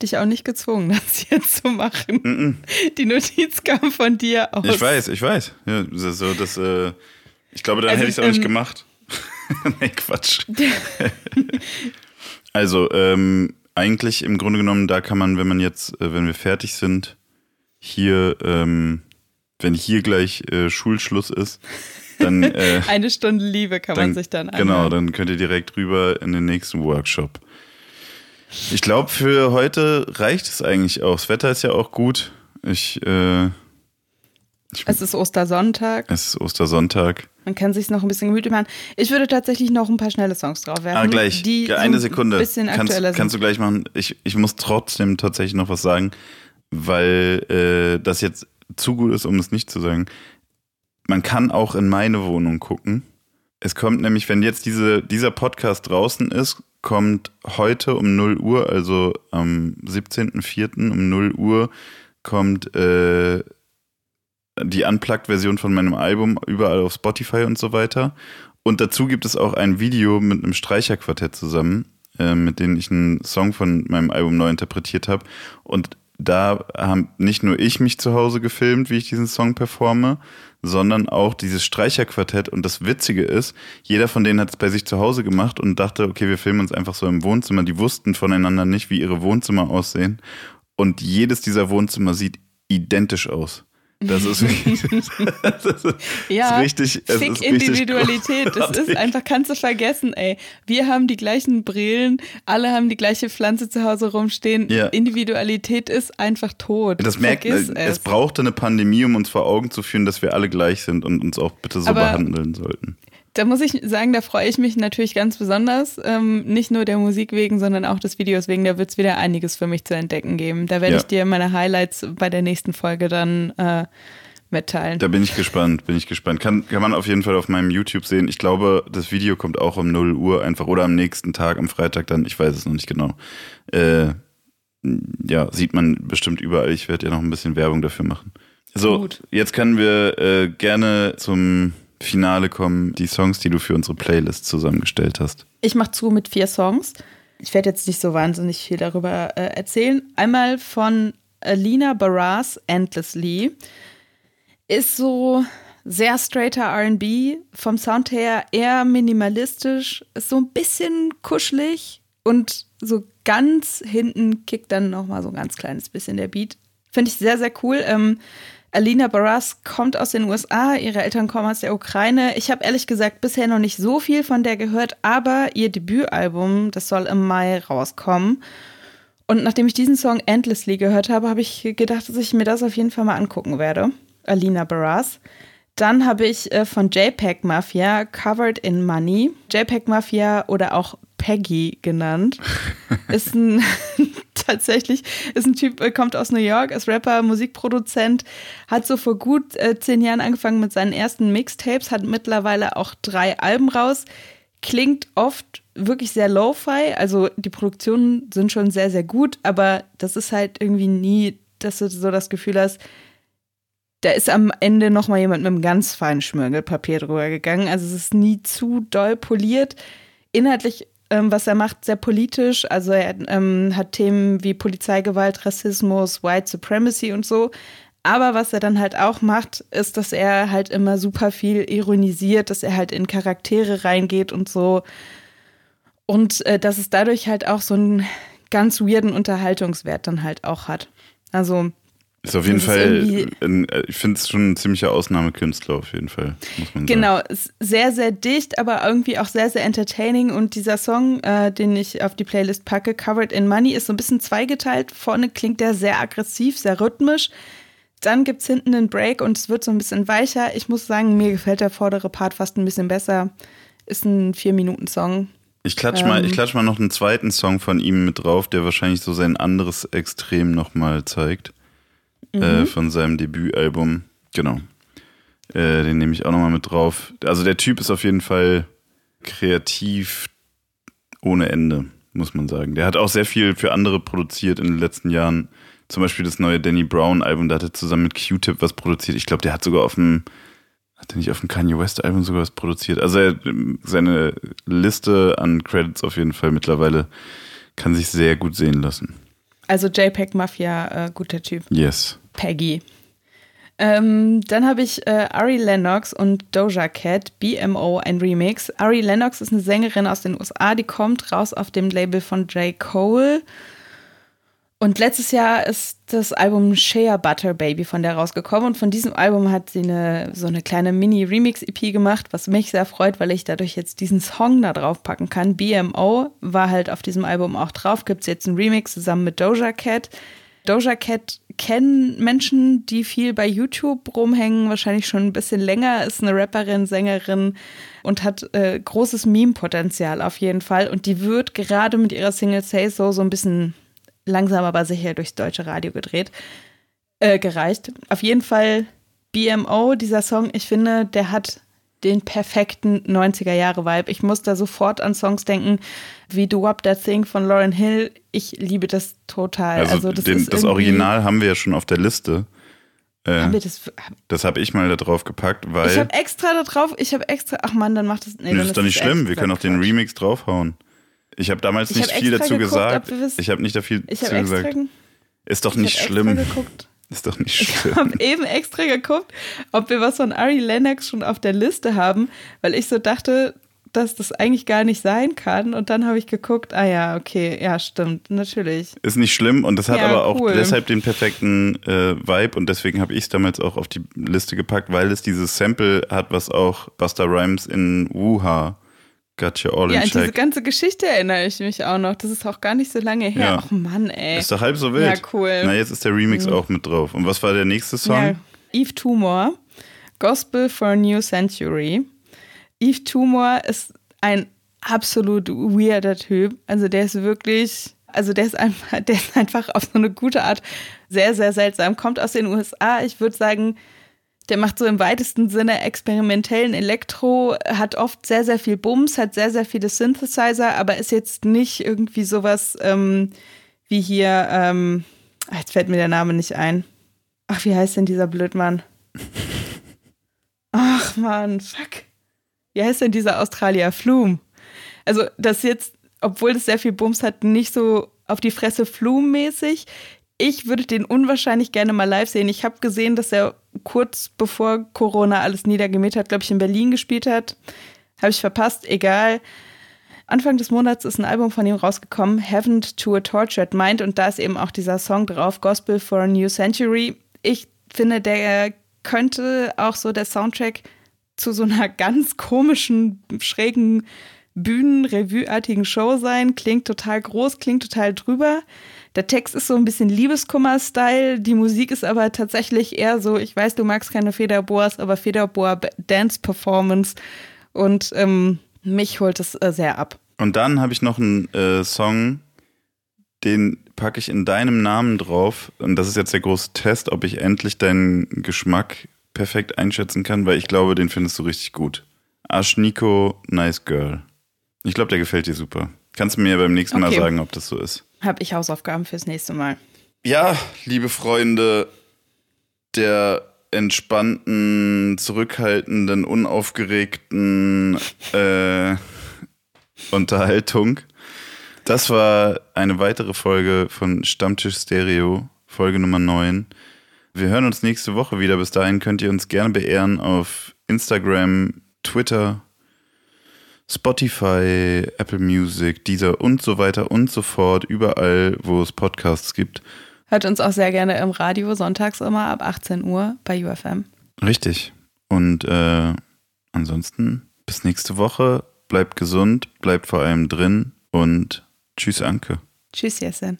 dich auch nicht gezwungen, das jetzt zu machen. Mm -mm. Die Notiz kam von dir aus. Ich weiß, ich weiß. Ja, so, das, äh, ich glaube, dann also, hätte ich es auch ähm, nicht gemacht. nee, Quatsch. also, ähm, eigentlich im Grunde genommen, da kann man, wenn man jetzt, äh, wenn wir fertig sind, hier ähm, wenn hier gleich äh, Schulschluss ist, dann. Äh, Eine Stunde Liebe kann dann, man sich dann anhören. Genau, dann könnt ihr direkt rüber in den nächsten Workshop. Ich glaube, für heute reicht es eigentlich auch. Das Wetter ist ja auch gut. Ich, äh, ich, es ist Ostersonntag. Es ist Ostersonntag. Man kann sich noch ein bisschen gemütlich machen. Ich würde tatsächlich noch ein paar schnelle Songs drauf werfen. Ah, gleich. Die Eine Sekunde. Ein bisschen kannst, aktueller kannst du gleich machen. Ich, ich muss trotzdem tatsächlich noch was sagen, weil äh, das jetzt zu gut ist, um es nicht zu sagen. Man kann auch in meine Wohnung gucken. Es kommt nämlich, wenn jetzt diese, dieser Podcast draußen ist, kommt heute um 0 Uhr, also am 17.04. um 0 Uhr, kommt äh, die Unplugged-Version von meinem Album überall auf Spotify und so weiter. Und dazu gibt es auch ein Video mit einem Streicherquartett zusammen, äh, mit dem ich einen Song von meinem Album neu interpretiert habe. Und da haben nicht nur ich mich zu Hause gefilmt, wie ich diesen Song performe, sondern auch dieses Streicherquartett. Und das Witzige ist, jeder von denen hat es bei sich zu Hause gemacht und dachte, okay, wir filmen uns einfach so im Wohnzimmer. Die wussten voneinander nicht, wie ihre Wohnzimmer aussehen. Und jedes dieser Wohnzimmer sieht identisch aus. Das ist, das ist, ja, richtig. Es Fick ist Individualität. Das ist einfach, kannst du vergessen, ey. Wir haben die gleichen Brillen, alle haben die gleiche Pflanze zu Hause rumstehen. Ja. Individualität ist einfach tot. Das merkt, es. es brauchte eine Pandemie, um uns vor Augen zu führen, dass wir alle gleich sind und uns auch bitte so Aber behandeln sollten da muss ich sagen, da freue ich mich natürlich ganz besonders. Ähm, nicht nur der Musik wegen, sondern auch des Videos wegen. Da wird es wieder einiges für mich zu entdecken geben. Da werde ja. ich dir meine Highlights bei der nächsten Folge dann äh, mitteilen. Da bin ich gespannt, bin ich gespannt. Kann, kann man auf jeden Fall auf meinem YouTube sehen. Ich glaube, das Video kommt auch um 0 Uhr einfach oder am nächsten Tag, am Freitag dann. Ich weiß es noch nicht genau. Äh, ja, sieht man bestimmt überall. Ich werde ja noch ein bisschen Werbung dafür machen. So, Gut. jetzt können wir äh, gerne zum Finale kommen die Songs, die du für unsere Playlist zusammengestellt hast. Ich mache zu mit vier Songs. Ich werde jetzt nicht so wahnsinnig viel darüber äh, erzählen. Einmal von Alina Barras Endlessly. Ist so sehr straighter RB, vom Sound her eher minimalistisch, ist so ein bisschen kuschelig und so ganz hinten kickt dann nochmal so ein ganz kleines bisschen der Beat. Finde ich sehr, sehr cool. Ähm, Alina Barras kommt aus den USA, ihre Eltern kommen aus der Ukraine. Ich habe ehrlich gesagt bisher noch nicht so viel von der gehört, aber ihr Debütalbum, das soll im Mai rauskommen. Und nachdem ich diesen Song Endlessly gehört habe, habe ich gedacht, dass ich mir das auf jeden Fall mal angucken werde. Alina Barras. Dann habe ich äh, von JPEG Mafia Covered in Money. JPEG Mafia oder auch Peggy genannt. ist ein tatsächlich, ist ein Typ, äh, kommt aus New York, ist Rapper, Musikproduzent, hat so vor gut äh, zehn Jahren angefangen mit seinen ersten Mixtapes, hat mittlerweile auch drei Alben raus, klingt oft wirklich sehr lo-fi, also die Produktionen sind schon sehr, sehr gut, aber das ist halt irgendwie nie, dass du so das Gefühl hast, da ist am Ende noch mal jemand mit einem ganz feinen Schmirgelpapier drüber gegangen. Also es ist nie zu doll poliert. Inhaltlich ähm, was er macht, sehr politisch. Also er ähm, hat Themen wie Polizeigewalt, Rassismus, White Supremacy und so. Aber was er dann halt auch macht, ist, dass er halt immer super viel ironisiert, dass er halt in Charaktere reingeht und so. Und äh, dass es dadurch halt auch so einen ganz weirden Unterhaltungswert dann halt auch hat. Also ist auf jeden Fall, ein, äh, ich finde es schon ein ziemlicher Ausnahmekünstler auf jeden Fall, muss man genau, sagen. Genau, sehr, sehr dicht, aber irgendwie auch sehr, sehr entertaining. Und dieser Song, äh, den ich auf die Playlist packe, Covered in Money, ist so ein bisschen zweigeteilt. Vorne klingt der sehr aggressiv, sehr rhythmisch. Dann gibt es hinten einen Break und es wird so ein bisschen weicher. Ich muss sagen, mir gefällt der vordere Part fast ein bisschen besser. Ist ein Vier-Minuten-Song. Ich klatsch, ähm, mal, ich ähm. klatsch mal noch einen zweiten Song von ihm mit drauf, der wahrscheinlich so sein anderes Extrem nochmal zeigt. Äh, mhm. Äh, von seinem Debütalbum. Genau. Äh, den nehme ich auch nochmal mit drauf. Also der Typ ist auf jeden Fall kreativ ohne Ende, muss man sagen. Der hat auch sehr viel für andere produziert in den letzten Jahren. Zum Beispiel das neue Danny Brown Album, da hat er zusammen mit Q-Tip was produziert. Ich glaube, der hat sogar auf dem, hat er nicht auf dem Kanye West Album sogar was produziert? Also er, seine Liste an Credits auf jeden Fall mittlerweile kann sich sehr gut sehen lassen. Also JPEG Mafia, äh, guter Typ. Yes. Peggy. Ähm, dann habe ich äh, Ari Lennox und Doja Cat, BMO, ein Remix. Ari Lennox ist eine Sängerin aus den USA, die kommt raus auf dem Label von J. Cole. Und letztes Jahr ist das Album Shea Butter Baby von der rausgekommen und von diesem Album hat sie eine, so eine kleine Mini-Remix-EP gemacht, was mich sehr freut, weil ich dadurch jetzt diesen Song da drauf packen kann. BMO war halt auf diesem Album auch drauf, gibt es jetzt einen Remix zusammen mit Doja Cat. Doja Cat kennen Menschen, die viel bei YouTube rumhängen, wahrscheinlich schon ein bisschen länger, ist eine Rapperin, Sängerin und hat äh, großes Meme-Potenzial auf jeden Fall. Und die wird gerade mit ihrer Single Say So so ein bisschen langsam aber sicher durchs deutsche Radio gedreht, äh, gereicht. Auf jeden Fall BMO, dieser Song, ich finde, der hat den perfekten 90er-Jahre-Vibe. Ich muss da sofort an Songs denken, wie Do Up That Thing von Lauren Hill. Ich liebe das total. Also, also das, den, das Original haben wir ja schon auf der Liste. Äh, haben wir das? Das habe ich mal da drauf gepackt, weil. Ich habe extra da drauf, ich habe extra, ach man, dann macht das. Nee, das ist doch nicht schlimm, wir können auch den Remix draufhauen. Ich habe damals ich nicht hab viel dazu geguckt, gesagt. Ich habe nicht da viel dazu gesagt. Ist doch nicht schlimm. Ist doch nicht schlimm. Ich habe eben extra geguckt, ob wir was von Ari Lennox schon auf der Liste haben, weil ich so dachte, dass das eigentlich gar nicht sein kann. Und dann habe ich geguckt, ah ja, okay, ja, stimmt, natürlich. Ist nicht schlimm und das hat ja, aber auch cool. deshalb den perfekten äh, Vibe und deswegen habe ich es damals auch auf die Liste gepackt, weil es dieses Sample hat, was auch Buster Rhymes in Wuha Gotcha all ja, an diese ganze Geschichte erinnere ich mich auch noch. Das ist auch gar nicht so lange her. Ja. Ach Mann, ey. Ist doch halb so wild. Ja, cool. Na, jetzt ist der Remix mhm. auch mit drauf. Und was war der nächste Song? Ja. Eve Tumor, Gospel for a New Century. Eve Tumor ist ein absolut weirder Typ. Also der ist wirklich, also der ist einfach, der ist einfach auf so eine gute Art sehr, sehr seltsam. Kommt aus den USA. Ich würde sagen, der macht so im weitesten Sinne experimentellen Elektro, hat oft sehr, sehr viel Bums, hat sehr, sehr viele Synthesizer, aber ist jetzt nicht irgendwie sowas ähm, wie hier, ähm, jetzt fällt mir der Name nicht ein. Ach, wie heißt denn dieser Blödmann? Ach man, fuck. Wie heißt denn dieser Australier? Flume. Also, das jetzt, obwohl das sehr viel Bums hat, nicht so auf die Fresse Flume-mäßig. Ich würde den unwahrscheinlich gerne mal live sehen. Ich habe gesehen, dass er kurz bevor Corona alles niedergemäht hat, glaube ich, in Berlin gespielt hat. Habe ich verpasst, egal. Anfang des Monats ist ein Album von ihm rausgekommen, Heaven to a Tortured Mind, und da ist eben auch dieser Song drauf, Gospel for a New Century. Ich finde, der könnte auch so der Soundtrack zu so einer ganz komischen, schrägen Bühnenrevue-artigen Show sein. Klingt total groß, klingt total drüber. Der Text ist so ein bisschen Liebeskummer-Style, die Musik ist aber tatsächlich eher so, ich weiß, du magst keine Federboas, aber Federboa Dance Performance und ähm, mich holt es äh, sehr ab. Und dann habe ich noch einen äh, Song, den packe ich in deinem Namen drauf. Und das ist jetzt der große Test, ob ich endlich deinen Geschmack perfekt einschätzen kann, weil ich glaube, den findest du richtig gut. Ash Nico, Nice Girl. Ich glaube, der gefällt dir super. Kannst du mir beim nächsten okay. Mal sagen, ob das so ist. Habe ich Hausaufgaben fürs nächste Mal. Ja, liebe Freunde der entspannten, zurückhaltenden, unaufgeregten äh, Unterhaltung. Das war eine weitere Folge von Stammtisch Stereo, Folge Nummer 9. Wir hören uns nächste Woche wieder. Bis dahin könnt ihr uns gerne beehren auf Instagram, Twitter, Spotify, Apple Music, Deezer und so weiter und so fort, überall, wo es Podcasts gibt. Hört uns auch sehr gerne im Radio, sonntags immer ab 18 Uhr bei UFM. Richtig. Und äh, ansonsten bis nächste Woche. Bleibt gesund, bleibt vor allem drin und tschüss, Anke. Tschüss, Jessen.